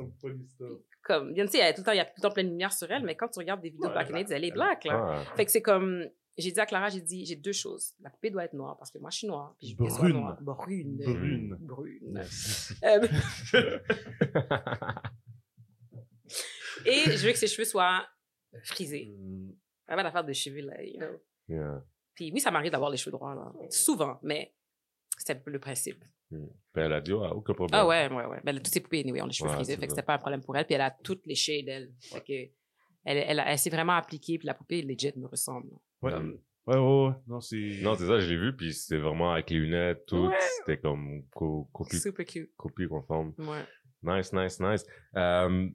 Stuff. Comme, Beyoncé, elle tout le temps, il y a tout le temps plein de lumière sur elle, mais quand tu regardes des vidéos Ouais, de Black elle Aids, elle est black. là. Ah. Fait que c'est comme, j'ai dit à Clara, j'ai dit, j'ai deux choses. La poupée doit être noire parce que moi, je suis noire. Puis je Brune. noire. Brune. Brune. Brune. *laughs* Euh, *laughs* et je veux que ses cheveux soient frisés. Mm. Pas d'affaire de cheveux, là, you know. Yeah. Puis oui, ça m'arrive d'avoir les cheveux droits, là. Souvent, mais c'est un peu le principe. Mm. Puis elle a dit, ah, aucun problème. Ah ouais, ouais, ouais. Ben, toutes ses poupées, anyway, ont les cheveux Ouais, frisés, c'est fait que ça. c'était pas un problème pour elle. Puis elle a toutes les shades d'elle. Fait que elle, elle, elle s'est vraiment appliquée, puis la poupée, legit, me ressemble. Ouais. Comme- Ouais, ouais, ouais. Non, c'est. Non, c'est ça, je l'ai vu, puis c'était vraiment avec les lunettes, tout. Ouais. C'était comme co- copie, Super cute. copie conforme. Ouais. Nice, nice, nice. Euh,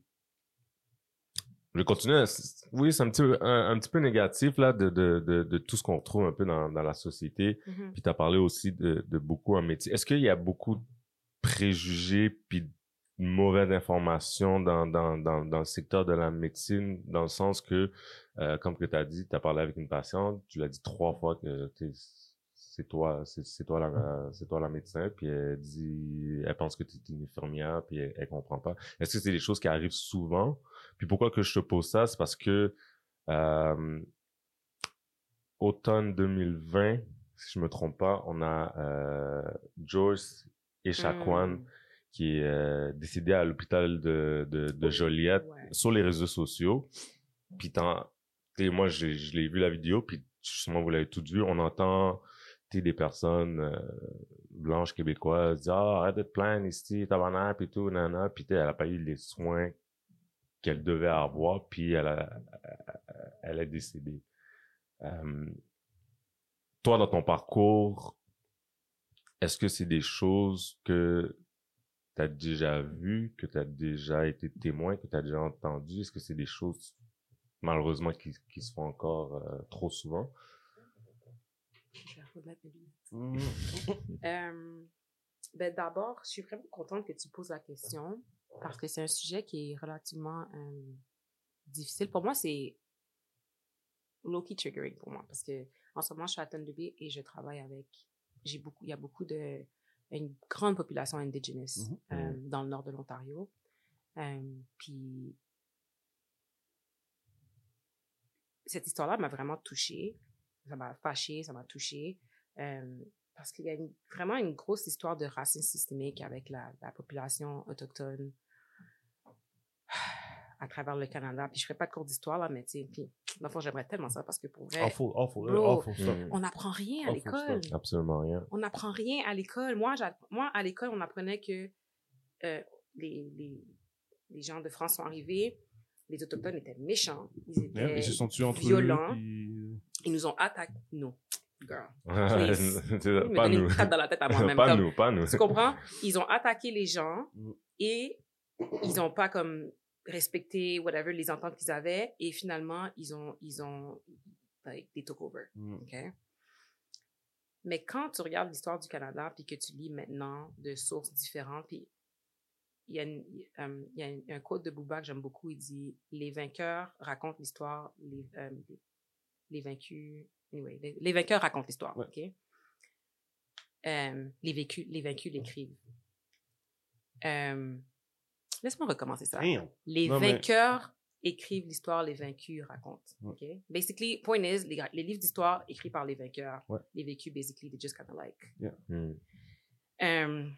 je vais continuer. Oui, c'est un petit, peu- un, un petit peu négatif là, de, de, de, de tout ce qu'on retrouve un peu dans, dans la société. Mhm. Puis tu as parlé aussi de, de beaucoup en métier. Est-ce qu'il y a beaucoup de préjugés puis de mauvaises informations dans, dans, dans, dans le secteur de la médecine, dans le sens que, euh, comme que tu as dit, tu as parlé avec une patiente, tu l'as dit trois fois que c'est toi, c'est c'est toi la, c'est toi la médecin, puis elle dit, elle pense que tu es une infirmière, puis elle, elle comprend pas. Est-ce que c'est des choses qui arrivent souvent? Puis pourquoi que je te pose ça? C'est parce que, euh, automne 2020, si je me trompe pas, on a euh, Joyce et Shaquan Mm. qui est euh, décédé à l'hôpital de, de, de Joliette Ouais. sur les réseaux sociaux. Puis moi, je, je l'ai vu la vidéo, puis justement, vous l'avez tout vu, on entend des personnes euh, blanches québécoises dire « Ah, arrête de te plaindre ici, tabarnak, puis tout, nana. » Puis elle a pas eu les soins qu'elle devait avoir, puis elle, a, elle est décédée. Euh, toi, dans ton parcours, est-ce que c'est des choses que tu as déjà vues, que tu as déjà été témoin, que tu as déjà entendu? Est-ce que c'est des choses, malheureusement, qui, qui se font encore euh, trop souvent? Je vais remettre mes lunettes. Mm. Euh, ben d'abord, je suis vraiment contente que tu poses la question parce que c'est un sujet qui est relativement euh, difficile. Pour moi, c'est low-key triggering pour moi parce que en ce moment, je suis à Thunder-Bay et je travaille avec. J'ai beaucoup, il y a beaucoup de. une grande population indigenous Mhm. euh, dans le nord de l'Ontario. Euh, puis cette histoire-là m'a vraiment touchée. Ça m'a fâchée, ça m'a touchée. Euh, parce qu'il y a une- vraiment une grosse histoire de racisme systémique avec la, la population autochtone à travers le Canada. Puis je ferai pas de cours d'histoire, là, mais tu sais, puis, dans le fond, j'aimerais tellement ça parce que pour vrai, Awful, awful, Bro. awful on n'apprend rien à Awful l'école. Absolument rien. On n'apprend rien à l'école. Moi, moi, à l'école, on apprenait que euh, les, les, les gens de France sont arrivés, les Autochtones étaient méchants, ils étaient Yeah, Ils se sont tués entre violents. eux. puis- ils nous ont attaqués. Non, girl. *laughs* Ils me pas nous. une dans la tête à moi-même. *laughs* pas comme- nous, pas nous. Tu comprends? Ils ont attaqué les gens Mm. et ils n'ont pas comme respecté whatever les ententes qu'ils avaient et finalement ils ont ils ont like, they took over. Mm. Mais quand tu regardes l'histoire du Canada puis que tu lis maintenant de sources différentes puis il y a, une- il y a un- un quote de Bouba que j'aime beaucoup. Il dit Les vainqueurs racontent l'histoire, les, euh, les, vaincus. Anyway, les, les vainqueurs racontent l'histoire. Ouais. OK? Euh, les, vécus, les vaincus l'écrivent. Euh, Laisse-moi recommencer ça. Damn. Les Non, mais- vainqueurs écrivent l'histoire, les vaincus racontent. Ouais. OK? Basically, point is, les, les livres d'histoire écrits par les vainqueurs, Ouais. les vécus, basically, they just kind of like. Hmm. Euh,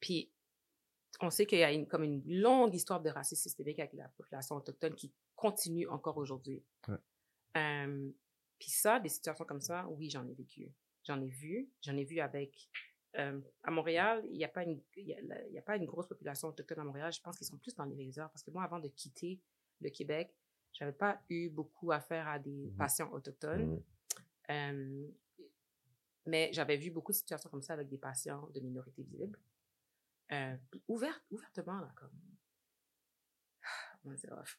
puis, on sait qu'il y a une, comme une longue histoire de racisme systémique avec la population autochtone qui continue encore aujourd'hui. Ouais. Euh, puis ça, des situations comme ça, oui, j'en ai vécu. J'en ai vu. J'en ai vu avec... euh, à Montréal, il n'y a, pas une- y a, la- y a pas une grosse population autochtone à Montréal. Je pense qu'ils sont plus dans les réserves. Parce que moi, avant de quitter le Québec, j'avais pas eu beaucoup affaire à des Mhm. patients autochtones. Euh, mais j'avais vu beaucoup de situations comme ça avec des patients de minorités visibles. Euh, puis ouverte, ouvertement, là, comme. *sighs* Comment dire, off.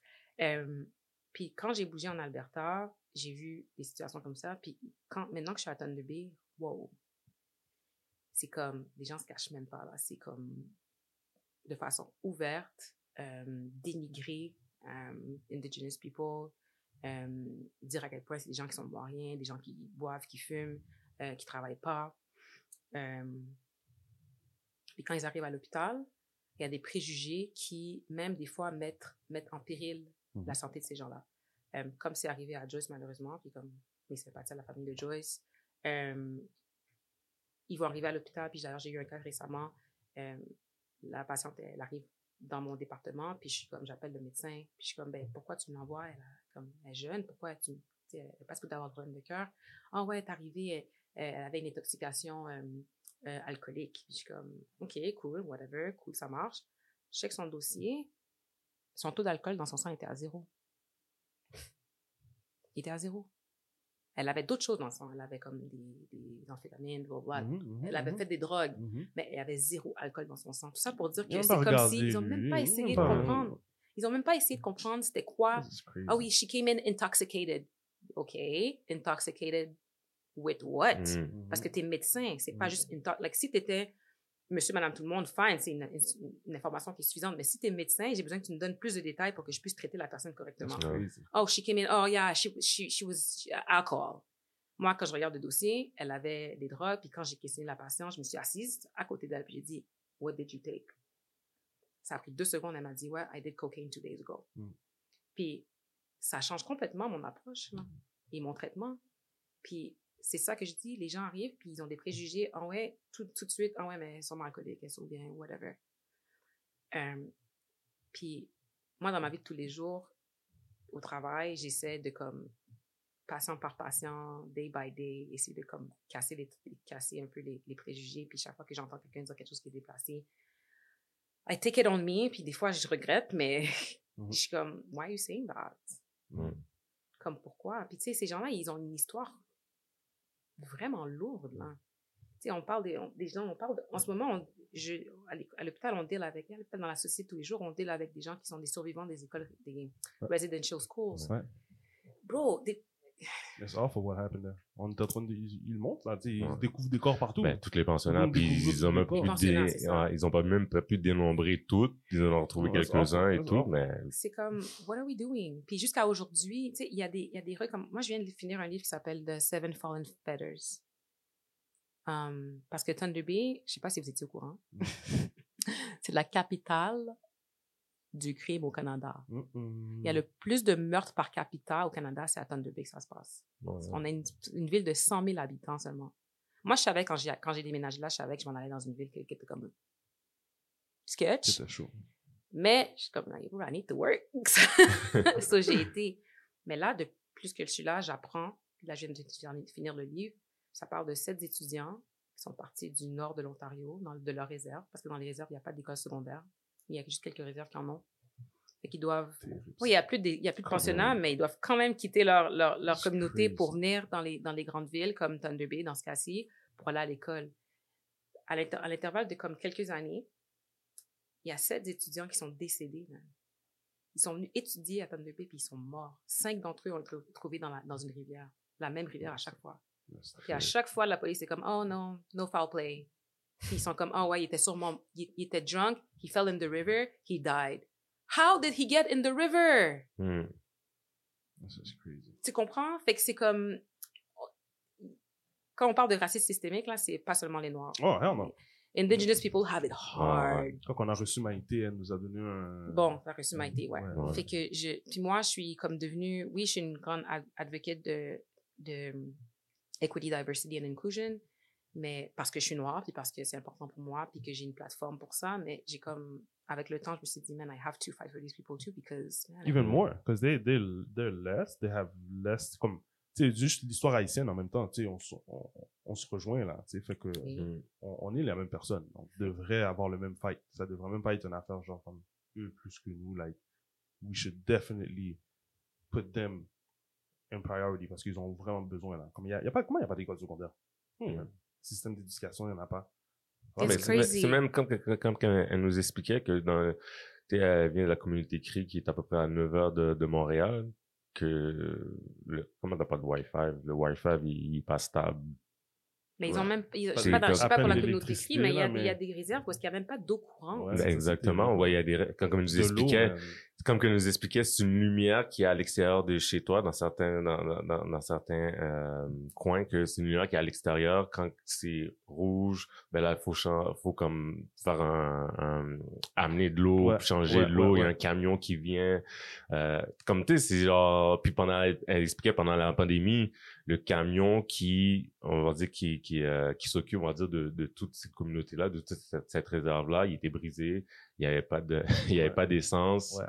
Puis quand j'ai bougé en Alberta, j'ai vu des situations comme ça. Puis quand, maintenant que je suis à Thunder Bay, wow. C'est comme, les gens se cachent même pas, là. C'est comme, de façon ouverte, euh, dénigrer Indigenous people, dire à quel point c'est des gens qui sont moyens, des gens qui boivent, qui fument, euh, qui travaillent pas. Puis quand ils arrivent à l'hôpital, il y a des préjugés qui, même des fois, mettent, mettent en péril La santé de ces gens-là. Euh, comme c'est arrivé à Joyce, malheureusement, puis comme mes sympathies à la famille de Joyce. Euh, ils vont arriver à l'hôpital, puis d'ailleurs, j'ai eu un cas récemment. la patiente, elle arrive dans mon département, puis je suis comme, j'appelle le médecin, puis je suis comme, ben, pourquoi tu me l'envoies? Elle, comme, elle est jeune, pourquoi tu, elle n'a pas ce d'avoir problème de cœur? Ah ouais, elle est arrivée, elle, elle avait une intoxication euh, euh, alcoolique. Puis je suis comme, OK, cool, whatever, cool, ça marche. Je check son dossier, son taux d'alcool dans son sang était à zéro. Il était à zéro. Elle avait d'autres choses dans le sang. Elle avait comme des, des amphétamines, blablabla. Mhm, mhm, Elle avait mhm. fait des drogues mais elle avait zéro alcool dans son sang. Tout ça pour dire que c'est comme s'ils n'ont même pas essayé de comprendre. Ils n'ont même pas essayé de comprendre c'était quoi. Ah oui, she came in intoxicated. OK, intoxicated with what? Parce que tu es médecin, c'est pas juste une like, si tu étais monsieur, madame, tout le monde, fine, c'est une, une- une information qui est suffisante. Mais si tu es médecin, j'ai besoin que tu me donnes plus de détails pour que je puisse traiter la personne correctement. Oh, she came in. Oh, yeah, she, she, she was alcohol. Moi, quand je regarde le dossier, elle avait des drogues. Puis quand j'ai questionné la patiente, je me suis assise à côté d'elle. Puis j'ai dit, What did you take? Ça a pris deux secondes. Elle m'a dit, Ouais, I did cocaine two days ago. Mm. Puis ça change complètement mon approche là, et mon traitement. Puis c'est ça que je dis. Les gens arrivent, puis ils ont des préjugés. Ah ouais, tout, tout de suite, ah ouais, mais elles sont alcooliques, elles sont bien, whatever. Euh, puis moi, dans ma vie de tous les jours, au travail, j'essaie de comme patient par patient, day by day, essayer de comme casser les, casser un peu les, les préjugés. Puis chaque fois que j'entends quelqu'un dire quelque chose qui est déplacé, I take it on me. Puis des fois, je regrette, mais *laughs* Mhm. je suis comme, why are you saying that? Comme pourquoi? Puis tu sais, ces gens-là, ils ont une histoire vraiment lourde, là. Tu sais, on parle des, on- des gens, on parle de- en ce moment, on- je, à l'hôpital, on deal avec, à l'hôpital, dans la société tous les jours, on deal avec des gens qui sont des survivants des écoles, des residential schools. Ouais. Bro, des- It's awful what happened there. On est en train de. Ils, ils le montrent, là. tu sais, Ils Ouais. découvrent des corps partout. Ben, toutes les puis monde découvre ils ont même ouais, ils ont pas même pas pu dénombrer toutes, ils en ont retrouvé quelques-uns et tout, mais c'est comme, what are we doing? Puis jusqu'à aujourd'hui, tu sais, il y a des, il y a des rues comme, moi, je viens de finir un livre qui s'appelle The Seven Fallen Feathers. Um, parce que Thunder Bay, je sais pas si vous étiez au courant, *laughs* c'est la capitale du crime au Canada. Il y a le plus de meurtres par capita au Canada, c'est à Thunder Bay que ça se passe. On a une, une ville de 100 000 habitants seulement. Moi, je savais quand j'ai, quand j'ai déménagé là, je savais que je m'en allais dans une ville qui, qui était comme sketch. C'était chaud. Mais je suis comme, I need to work. *laughs* so, j'ai *laughs* été. Mais là, de plus que je suis là, j'apprends. Là, je viens de finir- finir le livre. Ça parle de sept étudiants qui sont partis du nord de l'Ontario, dans, de leur réserve, parce que dans les réserves, il n'y a pas d'école secondaire. Il y a juste quelques réserves qui en ont. Fait qu'ils doivent. Oui, il n'y a plus de, il y a plus de pensionnats, mais ils doivent quand même quitter leur, leur, communauté crazy. pour venir dans les, dans les grandes villes comme Thunder Bay, dans ce cas-ci, pour aller à l'école. À l'inter- à l'intervalle de comme quelques années, il y a sept étudiants qui sont décédés. Ils sont venus étudier à Thunder Bay, puis ils sont morts. Cinq d'entre eux ont été trouvés dans, la, dans une rivière. La même rivière à chaque fois. Puis à chaque fois, la police est comme, oh non, no foul play. Puis ils sont comme, oh ouais, il était sûrement, il, il était drunk, he fell in the river, he died. How did he get in the river? That's crazy. Tu comprends? Fait que c'est comme, quand on parle de racisme systémique, là, c'est pas seulement les Noirs. Oh, hell no. Indigenous people have it hard. Quand on a reçu Maïté, elle nous a donné un. Bon, t'as reçu Maïté, ouais. Ouais. Ouais. Fait que je, puis moi, je suis comme devenue, oui, je suis une grande ad- advocate de, de equity, diversity and inclusion, mais parce que je suis noire, puis parce que c'est important pour moi, puis que j'ai une plateforme pour ça, mais j'ai comme, avec le temps, je me suis dit, man, I have to fight for these people too, because, man, Even more, because they, they, they're less, they have less, comme, tu sais, juste l'histoire haïtienne en même temps, tu sais, on, se- on, on se rejoint là, tu sais, fait que Oui. Mm. on, on est la même personne. On devrait avoir le même fight. Ça devrait même pas être une affaire genre comme eux plus que nous, like, we should definitely put them in priority parce qu'ils ont vraiment besoin là. Comme il y a, il y a pas, comment il y a pas d'école secondaire? Mm. Système d'éducation, il y en a pas. C'est- même comme, comme, elle nous expliquait que dans, tu sais, elle vient de la communauté CRI qui est à peu près à 9 heures de, de Montréal, que le, comment t'as pas de Wi-Fi? Le Wi-Fi, il, il est pas stable. Mais ils ont même, ils- je sais pas, dans- je sais pas pour la communauté CRI, mais il y, a, là, il y a mais- des réserves parce qu'il n'y a même pas d'eau courante. Ouais, exactement. Ouais, il y a des, comme, comme elle nous expliquait. Comme qu'elle nous expliquait, c'est une lumière qui est à l'extérieur de chez toi, dans certains, dans, dans, dans, certains euh, coins, que c'est une lumière qui est à l'extérieur. Quand c'est rouge, ben là, il faut, faut comme faire un, un- amener de l'eau, Ouais, changer ouais, de l'eau. ouais, Il y a un camion qui vient. Euh, comme tu sais, c'est genre, puis pendant, elle expliquait pendant la pandémie, le camion qui, on va dire, qui, qui, euh, qui s'occupe, on va dire, de, de toute cette communauté-là, de toute cette, cette réserve-là, il était brisé. Il y avait pas de, *laughs* il y avait Ouais. pas d'essence. Ouais.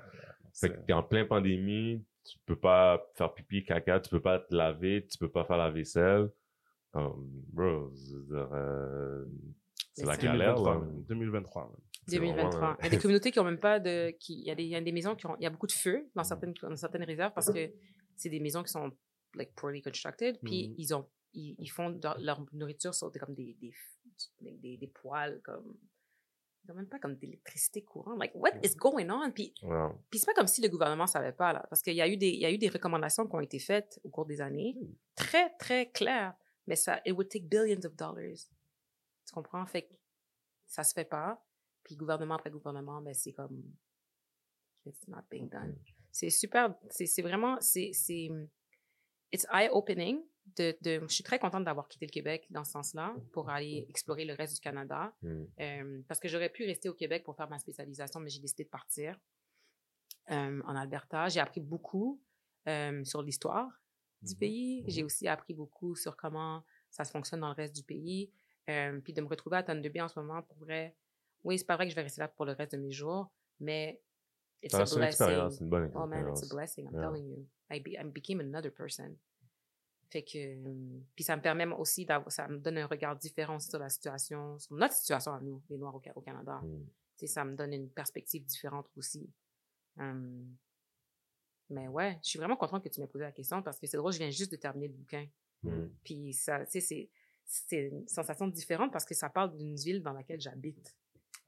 Fait que t'es en plein pandémie, tu peux pas faire pipi, caca, tu peux pas te laver, tu peux pas faire la vaisselle. Comme, bro, euh, c'est la c'est- galère, 2023, là. man. 2023. man. C'est 2023. vraiment, Il y a des communautés qui ont même pas de. Qui, il, y a des, il y a des maisons qui ont. Il y a beaucoup de feu dans certaines, dans certaines réserves parce que c'est des maisons qui sont like, poorly constructed. Puis Mhm. ils, ont, ils, ils font leur, leur nourriture sur des, comme des, des, des, des, des poêles. Comme, n'ont même pas comme d'électricité courante. Like, what is going on? Puis, Ouais. puis c'est pas comme si le gouvernement savait pas, là. Parce qu'il y, a eu des- il y a eu des recommandations qui ont été faites au cours des années. Très, très claires. Mais ça, it would take billions of dollars. Tu comprends? Fait que ça se fait pas. Puis gouvernement après gouvernement, ben c'est comme it's not being done. C'est super, c'est c'est vraiment, c'est, c'est, it's eye-opening. De, de, je suis très contente d'avoir quitté le Québec dans ce sens-là pour aller explorer le reste du Canada. Mm. Euh, parce que j'aurais pu rester au Québec pour faire ma spécialisation, mais j'ai décidé de partir euh, en Alberta. J'ai appris beaucoup euh, sur l'histoire du Mhm. pays. Mhm. J'ai aussi appris beaucoup sur comment ça se fonctionne dans le reste du pays. Puis de me retrouver à Tonne de Bay en ce moment, pour vrai, oui, c'est pas vrai que je vais rester là pour le reste de mes jours, mais it's a une expérience, bonne Oh man, it's expérience. a blessing, I'm Yeah. telling you. I, be- I became another person. Fait que, puis ça me permet aussi d'avoir, ça me donne un regard différent sur la situation, sur notre situation à nous, les Noirs au, Ca- au Canada. Mm. Tu sais, ça me donne une perspective différente aussi. Hum, mais ouais, je suis vraiment contente que tu m'aies posé la question parce que c'est drôle, je viens juste de terminer le bouquin. Mm. Puis ça, tu sais, c'est, c'est une sensation différente parce que ça parle d'une ville dans laquelle j'habite.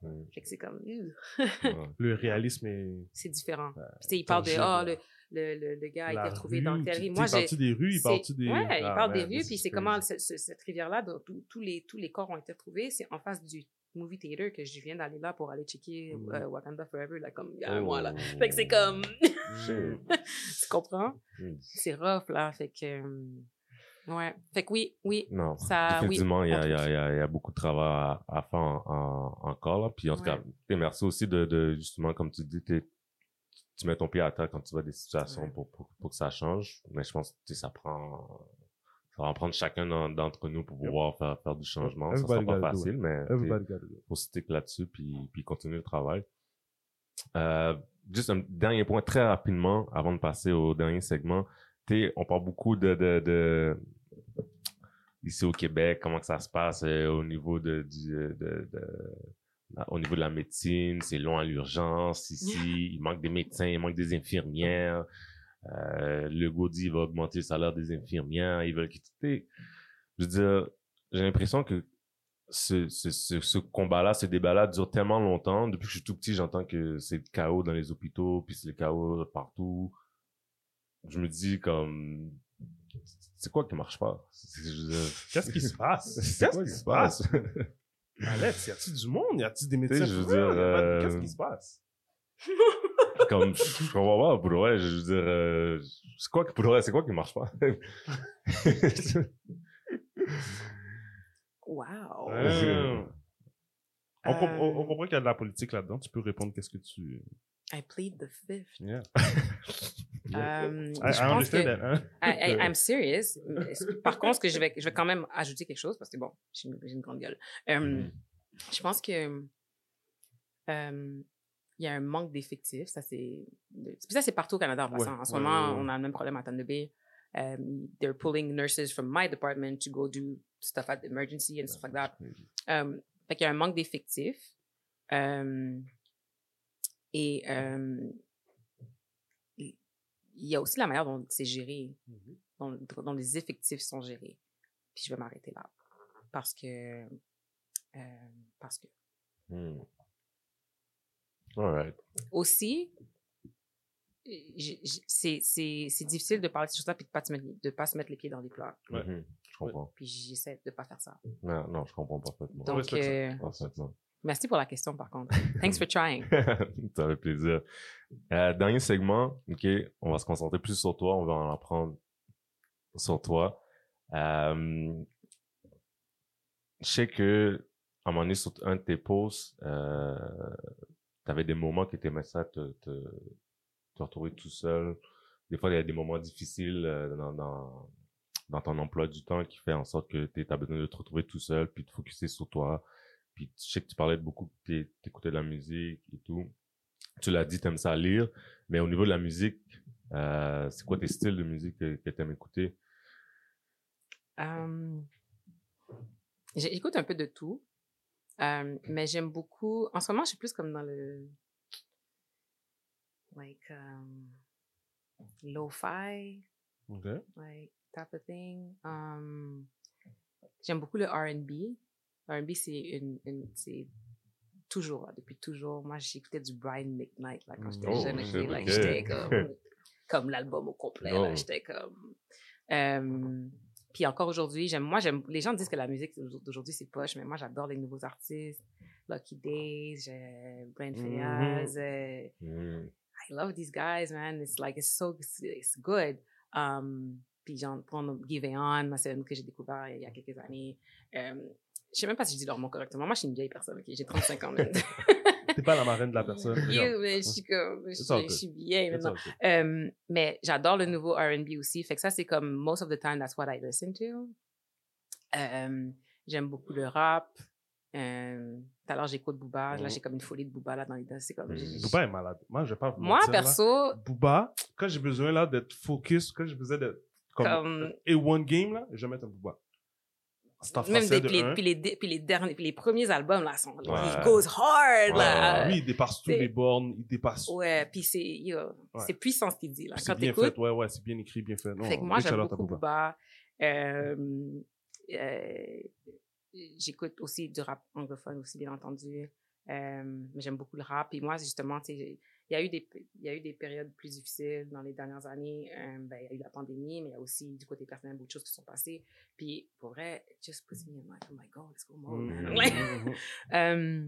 Mm. Fait que c'est comme. Ouais. Le réalisme est. c'est différent. Ouais, Puis tu sais, il parle de, là. le, le, le, le gars a été retrouvé rue, dans rue. tu Moi, j'ai. des rues, il parle-tu des. Ouais, il Ah, parle des rues, puis is c'est comment ce- ce- cette rivière-là, dont tous les, tous les corps ont été retrouvés, c'est en face du movie theater que je viens d'aller là pour aller checker Mhm. euh, Wakanda Forever, là, comme il y a un mois, là. Fait que c'est comme. Shit. *laughs* tu comprends? Mm. C'est rough, là. Fait que. euh, Ouais. Fait que oui, oui. Non, Ça, oui, définitivement, il y, a, il y, a, il y, a, beaucoup de travail à, à faire en- en- encore. Là. Puis en tout Ouais. cas, merci aussi de, de justement, comme tu dis, t'es- tu mets ton pied à terre quand tu vois des situations Ouais. pour, pour, pour que ça change. Mais je pense que ça prend ça va en prendre chacun d'en- d'entre nous pour Yep. pouvoir faire, faire du changement. Ça sera Everybody pas facile, mais Everybody faut stick là-dessus puis, puis continuer le travail. Euh, juste un dernier point très rapidement avant de passer au dernier segment. On parle beaucoup de, de, de ici au Québec, comment que ça se passe euh, au niveau de, euh, de, de- au niveau de la médecine, c'est long à l'urgence ici, il manque des médecins, il manque des infirmières. Euh, le Gaudi va augmenter le salaire des infirmières, ils veulent quitter. Je veux dire, j'ai l'impression que ce, ce, ce, ce combat-là, ce débat-là dure tellement longtemps. Depuis que je suis tout petit, j'entends que c'est le chaos dans les hôpitaux, puis c'est le chaos partout. Je me dis comme, c'est quoi qui marche pas? Qu'est-ce *laughs* qui se passe? Qu'est-ce qui se passe? Alex, y a-t-il du monde? Y a-t-il des médecins? je veux dire, euh, Qu'est-ce qui se passe? *laughs* comme, je comprends pas, pour vrai, je veux dire, euh, c'est quoi qui, pour vrai, c'est quoi qui marche pas? *laughs* Wow. Ouais. On, on- on Euh, comprend qu'il y a de la politique là-dedans. Tu peux répondre qu'est-ce que tu... I plead the fifth. Yeah. *laughs* Euh, I, je I pense understand que- that, hein? I, *laughs* I'm serious. Par contre, ce que je vais, je vais quand même ajouter quelque chose parce que bon, j'ai une, une grande gueule. Mhm. Je pense que euh, il y a un manque d'effectifs. Ça c'est, ça c'est partout au Canada en Ouais, passant. En ce ouais, moment, ouais, ouais. on a le même problème à Thunder Bay. Um, they're pulling nurses from my department to go do stuff at the emergency and stuff like that. Um, fait qu'il y a un manque d'effectifs. Um, et um, il y a aussi la manière dont c'est géré, Mhm. dont, dont les effectifs sont gérés. Puis je vais m'arrêter là. Parce que. euh, parce que. Hmm. Alright. Aussi, j'ai- j'ai- c'est c'est- c'est difficile de parler de ces choses-là puis de pas, mettre- de pas se mettre les pieds dans les plats. Ouais. Je comprends. Puis j'essaie de pas faire ça. Non, non, je comprends parfaitement. Donc, euh, Parfaitement. Merci pour la question, par contre. *laughs* Thanks for trying. *laughs* ça fait plaisir. Euh, dernier segment, OK, on va se concentrer plus sur toi, on va en apprendre sur toi. Euh, je sais que à un moment donné, sur un de tes posts, euh, tu avais des moments qui t'aimaient ça, te, te, te retrouver tout seul. Des fois, il y a des moments difficiles euh, dans, dans, dans ton emploi du temps qui fait en sorte que tu as besoin de te retrouver tout seul, puis de focuser sur toi. Puis je sais que tu parlais de beaucoup, que t'écoutais de la musique et tout. Tu l'as dit, t'aimes ça lire. Mais au niveau de la musique, euh, c'est quoi tes styles de musique que, que t'aimes écouter? J'écoute un peu de tout, mais j'aime beaucoup. En ce moment, je suis plus comme dans le. Like, um, lo-fi, OK. like, type of thing. Um, j'aime beaucoup le RB. RB, c'est une, une- c'est toujours, là, depuis toujours. Moi, j'écoutais du Brian McKnight, là, quand j'étais Oh, jeune. like. J'étais *laughs* comme, comme l'album au complet, là. Oh. J'étais comme. Euh, puis encore aujourd'hui, j'aime, moi, j'aime, les gens disent que la musique d'aujourd'hui, c'est poche, mais moi, j'adore les nouveaux artistes. Lucky Days, j'ai Brent. Fayaz, euh, Hmm. I love these guys, man. It's like, it's so, it's good. Um, puis j'en prends Give It On, c'est un que j'ai découvert il y a quelques années. Um, je sais même pas si je dis leur nom correctement. Moi, je suis une vieille personne, ok? J'ai 35 ans, man. *laughs* T'es pas la marraine de la personne. *laughs* You, mais je suis comme, je, It's all je good. suis vieille maintenant. Um, mais j'adore le nouveau R&B aussi. Fait que ça, c'est comme, most of the time, that's what I listen to. Um, j'aime beaucoup le rap. Um, tout à l'heure, j'écoute Booba. Là, Mhm. j'ai comme une folie de Booba là dans les C'est comme, Mhm. j'ai- Booba est malade. Moi, je vais pas moi, mentir, là. perso, Booba, quand j'ai besoin là d'être focus, quand j'ai besoin d'être comme, Comme- et one game là, je vais mettre un Booba. Même des, de puis, les, puis, les, puis les derniers, puis les premiers albums, là, sont, Ouais. il goes hard, là. Lui, il dépasse toutes les bornes, il dépasse. Ouais, puis c'est, c'est puissant ce qu'il dit, là. C'est Quand bien fait, ouais, ouais, c'est bien écrit, bien fait. Non, fait que moi, j'aime beaucoup Booba. Euh, euh, j'écoute aussi du rap anglophone aussi, bien entendu. Euh, mais j'aime beaucoup le rap. Et moi, justement, tu sais, il y a eu des, il y a eu des périodes plus difficiles dans les dernières années. Euh, ben, il y a eu la pandémie, mais il y a aussi du côté personnel beaucoup de choses qui sont passées. Puis, pour vrai, just puts me in like, oh my God, let's go man. *laughs* Mhm. *laughs* euh,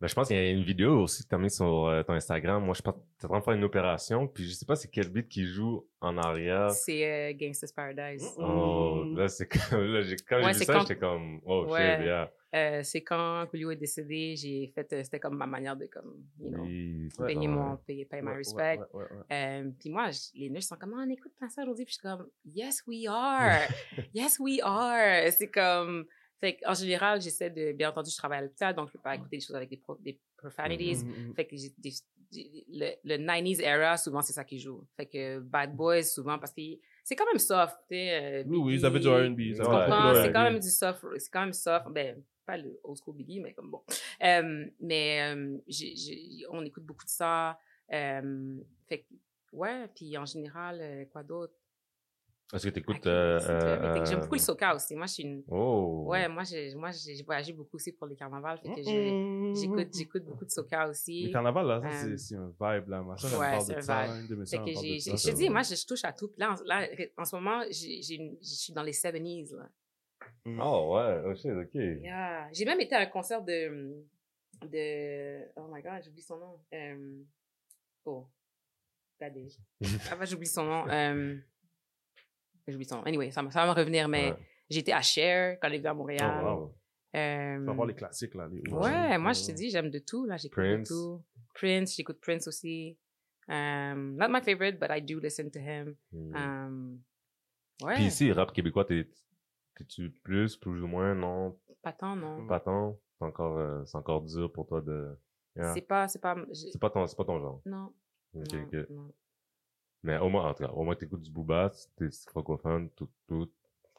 Ben, je pense qu'il y a une vidéo aussi que tu as mis sur euh, ton Instagram. Moi, je pense que tu es en train de faire une opération, puis je sais pas c'est quel beat qui joue en arrière. c'est euh, Gangsta's Paradise. Oh, Mm. là, c'est comme, là, j'ai, quand Ouais, j'ai vu c'est ça, j'étais comme, oh, Ouais. shit, yeah. Euh, c'est quand Julio est décédé, j'ai fait, euh, c'était comme ma manière de, comme, you know, Oui, payer ça, mon, payer, payer my Ouais, respect. ouais. Euh, puis moi, je- les nurses sont comme, Ah, on écoute pas ça aujourd'hui. Puis je suis comme, yes, we are. *laughs* yes, we are. C'est comme, fait en général, j'essaie de, bien entendu, je travaille à l'hôpital, donc je peux pas écouter des choses avec des, pro- des profanities. Mhm, mhm. Fait que des- le, le 90s era, souvent, c'est ça qui joue. Fait que Bad Boys, souvent, parce que c'est quand même soft, tu sais. Oui, oui, ils Biggie, avaient du R&B. C'est quand même du soft, c'est quand même soft. Ben, pas le old school Biggie, mais comme bon. Euh, mais euh, j'ai- j'ai- on écoute beaucoup de ça. Euh, fait ouais, puis en général, euh, quoi d'autre? Est-ce que tu écoutes. Euh. J'aime euh, beaucoup le soca aussi. Moi, je suis une. Oh. Ouais, moi, j'ai moi, j'ai voyagé beaucoup aussi pour les carnavals. Fait que j'écoute j'écoute beaucoup de soca aussi. Le carnaval, là, ça, Euh, c'est- c'est un vibe, là. Ma soeur, ouais, parle c'est de un ça. vibe. Une de mes Fait que j'ai, de j'ai- ça. je te dis, moi, je, je touche à tout. Là, en, là, en ce moment, je suis dans les 70s. Là. Oh, ouais, oh shit, ok. Yeah. J'ai même été à un concert de. de oh my god, j'oublie son nom. Oh. Regardez. Ah, bah, j'oublie son nom. Euh, j'oublie son nom. Anyway, ça, va- ça va me revenir, mais Ouais. j'étais à Cher quand elle est venue à Montréal. Oh, wow. Tu vas voir les classiques, là. les Ouais, moi, je te dis, j'aime de tout. Là, j'écoute de tout. Prince, j'écoute Prince aussi. Um, not my favorite, but I do listen to him. Hmm. Um, ouais. Puis ici, rap québécois, t'es, t'es-tu plus, plus ou moins, non? Pas tant, non. Pas tant? C'est encore, euh, c'est encore dur pour toi de... Yeah. C'est pas, c'est pas, C'est pas ton, c'est pas ton genre. non. Ok, non, ok. non. Mais au moins, en tout cas, au moins t'écoutes du Booba, t'es francophone, tout, tout.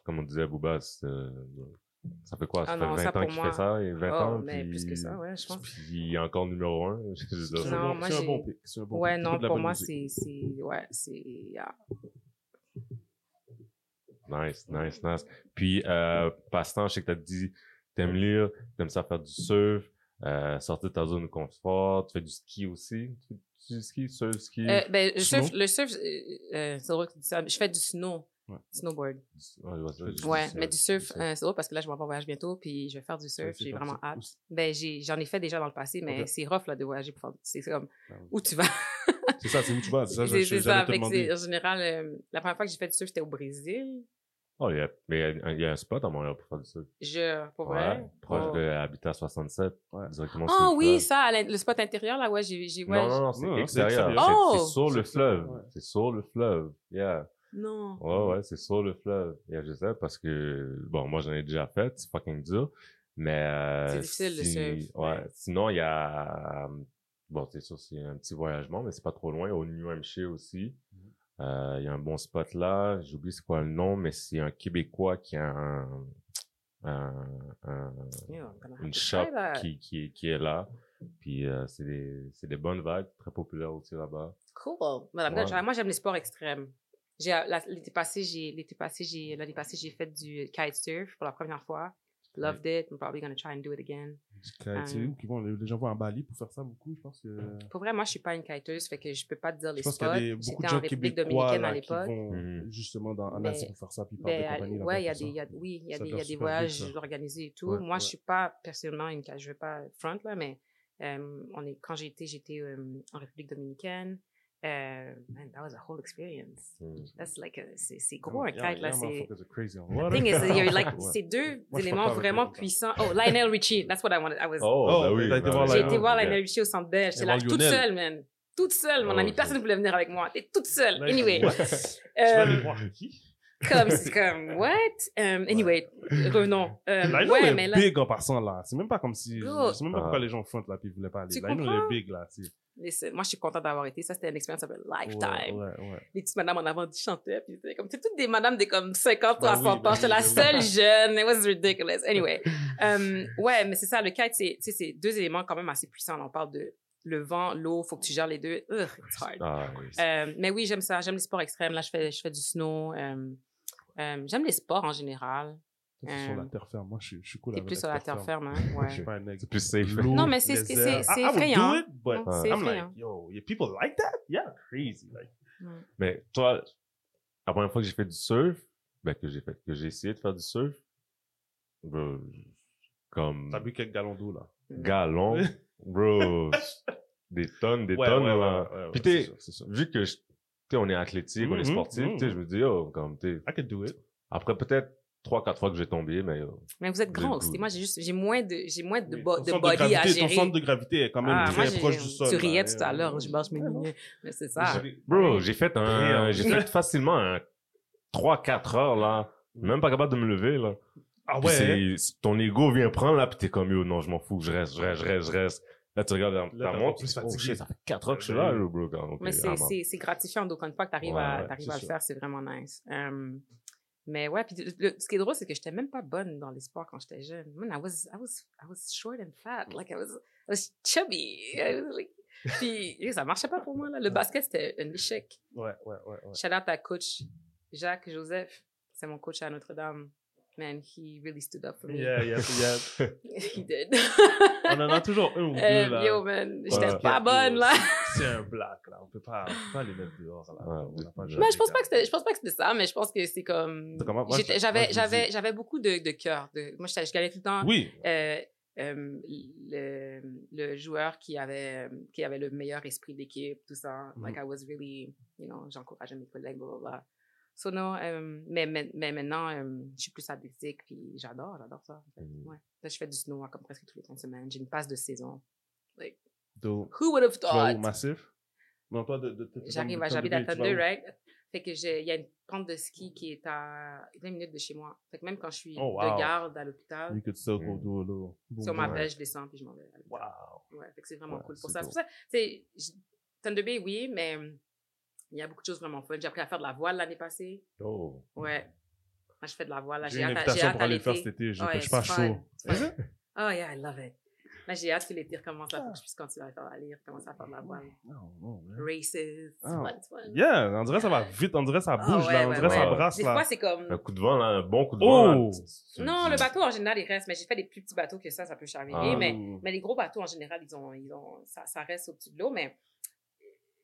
Comme on disait, Booba, c'est, euh, ça fait quoi? Ça Ah fait non, 20 ça, ans qu'il moi- fait ça, et 20 Oh, ans, mais puis... plus que ça, ouais, je pense. Puis il est encore numéro un. *laughs* Non, un bon, moi, c'est un j'ai- bon pic. Ouais, non, pour moi, c'est, c'est, ouais, c'est, yeah. Nice, nice, nice. Puis, euh, passe-temps, je sais que t'as dit, t'aimes lire, t'aimes ça faire du surf, euh, sortir de ta zone de confort, tu fais du ski aussi? Tu fais du ski, surf, ski. Euh, ben, le surf, le surf, euh, euh, c'est drôle que tu dis ça. Je fais du snow, Ouais. snowboard. Ouais, je vois ça, du Ouais, surf, mais du surf, euh, c'est drôle parce que là, je vais un voyage bientôt, puis je vais faire du surf. J'ai vraiment hâte. Ben, j'en ai fait déjà dans le passé, mais c'est rough, là, de voyager pour faire C'est comme, Ah oui. où tu vas? C'est ça, c'est où tu vas. C'est ça, je- *laughs* j'allais ça. te en général, euh, la première fois que j'ai fait du surf, c'était au Brésil. Oh, il y a, mais il y a- un spot à Montréal pour faire du surf. Je, pour Ouais, vrai? proche Oh. de Habitat 67, Ouais. directement sur Ah le oui, fleuve. ça, le spot intérieur, là, ouais, j'ai, j'ai, ouais. non, non, non, c'est Non, c'est extérieur. Oh! C'est sur le C'est fleuve. C'est sur le fleuve. Yeah. Non. Ouais, ouais, c'est sur le fleuve. Yeah, je sais, parce que, bon, moi, j'en ai déjà fait, c'est fucking dur. Mais, euh, C'est difficile, le si- surf. Ouais. Sinon, il y a, euh, bon, c'est sûr, c'est un petit voyagement, mais c'est pas trop loin. Au New Hampshire aussi. Mm-hmm. Il y a un bon spot là. J'oublie c'est quoi le nom, mais c'est un Québécois qui a un, un, un- une shop qui, qui, est- qui est là. Puis, euh, c'est des, bonnes vagues, très populaires aussi là-bas. Cool. Madame, Ouais. Moi, j'aime les sports extrêmes. J'ai, la- l'été passé, j'ai, l'été passé, j'ai, l'année passée, j'ai fait du kite surf pour la première fois. Loved it. I'm probably gonna try and do it again. C'est où qui vont, les gens vont en Bali pour faire ça beaucoup, je pense que. Pour vrai, moi, je suis pas une kiteuse, fait que je peux pas te dire les spots. qu'il y a des, beaucoup J'étais de en gens République dominicaine à l'époque. Mhm. justement dans, en Ben, Asie pour faire ça, puis ils parlent Ben, des compagnies là-bas ouais, il y a pour des, y a, oui, il y a Ça des, y a des voyages vite, organisés et tout. Ouais, Moi, ouais. je suis pas personnellement une je vais pas front là, mais euh, on est quand j'ai été, j'étais euh, en République dominicaine. Euh, man, that was a whole experience. Mm. That's like a- c'est c'est gros un kite là, c'est The thing is, you're like, *laughs* Ouais. c'est deux Moi, je suis éléments vraiment puissants. Oh, Lionel Richie, that's what I wanted. I was, Oh, Oh, ben oui. t'as été ben voir oui. j'ai Lionel. été voir. Lionel Richie au Centre Bell. J'étais là toute seule, man. Toute seule, mon Oh, ami. Personne ne voulait venir avec moi. T'es toute seule. Like, Anyway. *laughs* Tu Euh, voir qui? comme, c'est comme, what? Um, anyway, revenons. Euh, Lionel ouais, est mais là, big en passant là. C'est même pas comme si. Bro. Je sais même pas Ah. pourquoi les gens front là puis ils voulaient pas aller. Lionel est big là. tu sais. listen, moi, je suis contente d'avoir été. Ça, c'était une expérience of a Ouais, lifetime. ouais, ouais. Les petites madames en avant chantaient. Puis c'était comme, c'est toutes des madames de comme 50 Ben 60 oui, ben ans. J'étais la ben seule jeune. It was ridiculous. *laughs* Anyway. Um, ouais, mais c'est ça. Le kite, c'est, c'est deux éléments quand même assez puissants. On parle de le vent, l'eau. Faut que tu gères les deux. Ugh, it's hard. Ah, oui. Euh, mais oui, j'aime ça. J'aime les sports extrêmes. Là, je fais, je fais du snow. Euh, euh, j'aime les sports en général. Toi, t'es sur la Euh, terre ferme. Moi, je suis- je suis cool T'es avec plus sur la terre ferme, hein? *laughs* Je Ouais. suis pas un. C'est plus safe. Non, mais c'est- c'est- c'est I- I would effrayant. do it, but c'est I'm effrayant. like, yo, yeah, people like that? Yeah, crazy. Like, Mais toi, la première fois que j'ai fait du surf, ben, que j'ai fait, que j'ai essayé de faire du surf, bro, comme t'as bu quelques gallons d'eau là. galon, *laughs* bro, des tonnes, des Ouais, tonnes, ouais, ouais, là. ouais, ouais, Puis c'est t'es- vu que, je- tu sais, on est athlétique, on est Mhm, sportif, tu sais, je me dis, oh, comme, tu sais, I could do it. après peut-être trois, quatre fois que j'ai tombé, mais, oh, Mais vous êtes aussi. good. Moi, j'ai juste, j'ai moins de, j'ai moins de, Oui, bo- ton de body gravité, à Ton gérer. centre de gravité est quand même Ah, très proche du sol. tu riais tout à l'heure, je marche mes lignes. Mais c'est ça. J'ai- bro, j'ai fait un, j'ai fait facilement un 3-4 heures, là, même pas capable de me lever, là. Ah ouais? ton ego vient prendre là, puis t'es comme yo, non, je m'en fous, je reste, je reste, je reste, je reste. Là, tu regardes Là, ta montre, plus tu oh fatigué. shit, ça fait 4 heures que je suis là, bro. Mais c'est, gratifiant. Donc, une fois que tu arrives Ouais, à, à le faire, c'est vraiment nice. Mais ouais, puis le- ce qui est drôle, c'est que j'étais même pas bonne dans les sports quand j'étais jeune. Man, I was, I was, I was short and fat. Like, I was, I was chubby. I was like- *laughs* puis, ça marchait pas pour moi, là. Le basket, c'était un échec. Ouais, ouais, ouais. ouais. Shout out à coach Jacques Joseph. C'est mon coach à Notre-Dame. Man, he really stood up for me. Yeah, yeah, yeah. *laughs* he did. On en a toujours un ou *laughs* deux, Euh, là. yo, man, j'étais Ouais. pas bonne, là. C'est un black, là. On peut pas, on peut pas les mettre dehors, là. Ouais, On n'a pas Mais je pense pas que c'était, je pense pas que c'était ça, mais je pense que c'est comme, j'avais, j'avais, beaucoup de, de cœur. De, moi, je gagnais tout le temps. Oui. Euh, euh, le, le joueur qui avait, qui avait le meilleur esprit d'équipe, tout ça. Mhm. Like, I was really, you know, j'encourageais mes collègues, blablabla. So, non, euh, mais, mais, mais maintenant, euh, je suis plus athlétique, puis j'adore, j'adore ça. en fait. Mhm. Ouais. Là, je fais du snow comme presque tous les fins de semaine. J'ai une passe de saison. Like, Donc, who would have tu thought? massif? Non, toi, de, de, de- de- J'arrive j'habite à Thunder, right? Fait que j'ai, il y a une pente de ski qui est à 20 minutes de chez moi. Fait que même quand je suis Oh, wow. de garde à l'hôpital, You could still go do a little boom sur ma belle, je descends puis je m'en vais. Wow. Ouais, fait que c'est vraiment Ouais, cool. Pour c'est ça, dope. c'est pour ça, tu sais, j- Thunder Bay, oui, mais il y a beaucoup de choses vraiment fun. J'ai appris à faire de la voile l'année passée. Oh. Ouais. Moi, je fais de la voile. J'ai une à- invitation hâte pour à aller le faire cet été. Je suis pas chaud. *laughs* Oh yeah, I love it. Là, j'ai hâte que l'été recommence. Là, faut que je puisse continuer à faire la lire, commencer à faire de la voile. Non, non, man. Races, fun. Yeah, on dirait que ça va vite, on dirait que ça Ah, bouge, là, on dirait que ça brasse, Des fois, c'est comme... Un coup de vent, là, un bon coup de vent. Oh! Non, le bateau, en général, il reste, mais j'ai fait des plus petits bateaux que ça, ça peut chavirer. Ah. mais, mais les gros bateaux, en général, ils ont, ils ont, ça, ça reste au-dessus de l'eau, mais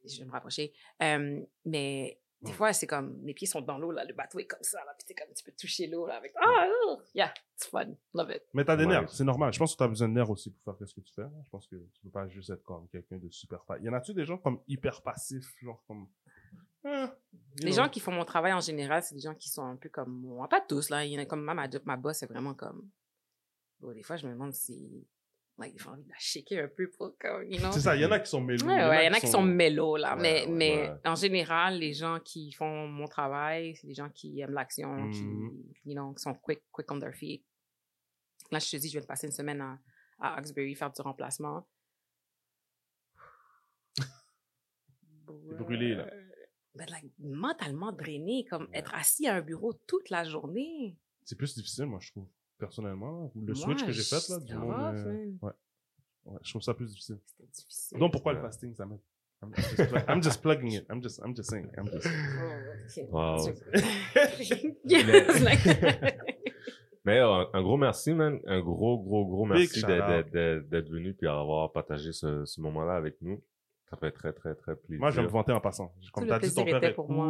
je vais me rapprocher. Euh, mais des fois, c'est comme, mes pieds sont dans l'eau, là, le bateau est comme ça, là, puis t'es comme, tu peux toucher l'eau, là, avec, ah, oh, yeah, it's fun, love it. Mais t'as des nerfs, c'est normal. Je pense que t'as besoin de nerfs aussi pour faire ce que tu fais. hein. Je pense que tu peux pas juste être comme quelqu'un de super passif. Y en a-tu des gens comme hyper passifs, genre comme. Ah, you Les know? gens qui font mon travail, en général, c'est des gens qui sont un peu comme moi. Pas tous, là, il y en a comme, ma, ma, ma boss, c'est vraiment comme, bon, des fois, je me demande si, like, ils ont envie de la shaker un peu pour, comme, you know? C'est ça, il y en a qui sont mélous. Ouais, ouais, il y en a qui sont mélos, là. Ouais, mais mais en général, les gens qui font mon travail, c'est des gens qui aiment l'action, qui, you know, qui sont quick, quick on their feet. Là, je te dis, je vais passer une semaine à, à Hawkesbury faire du remplacement. *laughs* Brûlé, là. Ben, like, mentalement drainé, comme être assis à un bureau toute la journée. C'est plus difficile, moi, je trouve, personnellement. là. Le switch que j'ai fait, là, du monde. euh. Ouais. Ouais, je trouve ça plus difficile. C'était difficile. Donc, pourquoi le fasting, ça m'aide? I'm just, plug- I'm just plugging it. I'm just, I'm just saying. I'm just... *laughs* Oh. Wow. *laughs* *laughs* Mais euh, un gros merci, man. Un gros, gros, gros merci d'être- venu puis d'avoir partagé ce, ce moment-là avec nous. Ça fait très, très, très plaisir. Moi, je vais me vanter en passant. Comme t'as dit, ton père est moi.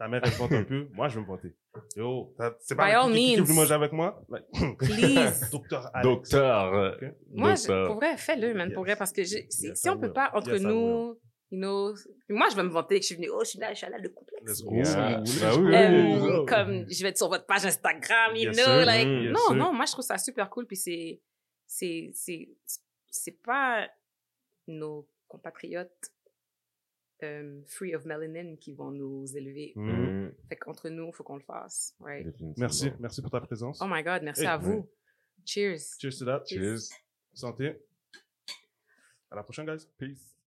Ta mère, elle se vante un peu. Moi, je vais me vanter. Yo, t'as- c'est pas By qui- all qui, qui, qui manger avec moi? *laughs* Please. Docteur Alex. Docteur. euh. Moi, je, pour vrai, fais-le, man, pour vrai, parce que je- si, Yes, si on peut pas, entre Yes, nous, you know, moi, je vais me vanter que je suis venue, oh, je suis là, je suis là, le complexe. Yeah. Bah Euh, comme, je vais être sur votre page Instagram, you Yes, know, sir. like, Mm, yes, non, sir. non, moi, je trouve ça super cool, puis c'est, c'est, c'est, c'est pas nos compatriotes euh, free of melanin qui vont nous élever. Mhm. Fait qu'entre nous, il faut qu'on le fasse, right? Merci. Merci pour ta présence. Oh my God, merci Hey, à vous. Cheers. Cheers to that. Cheers. Santé. À la prochaine, guys. Peace.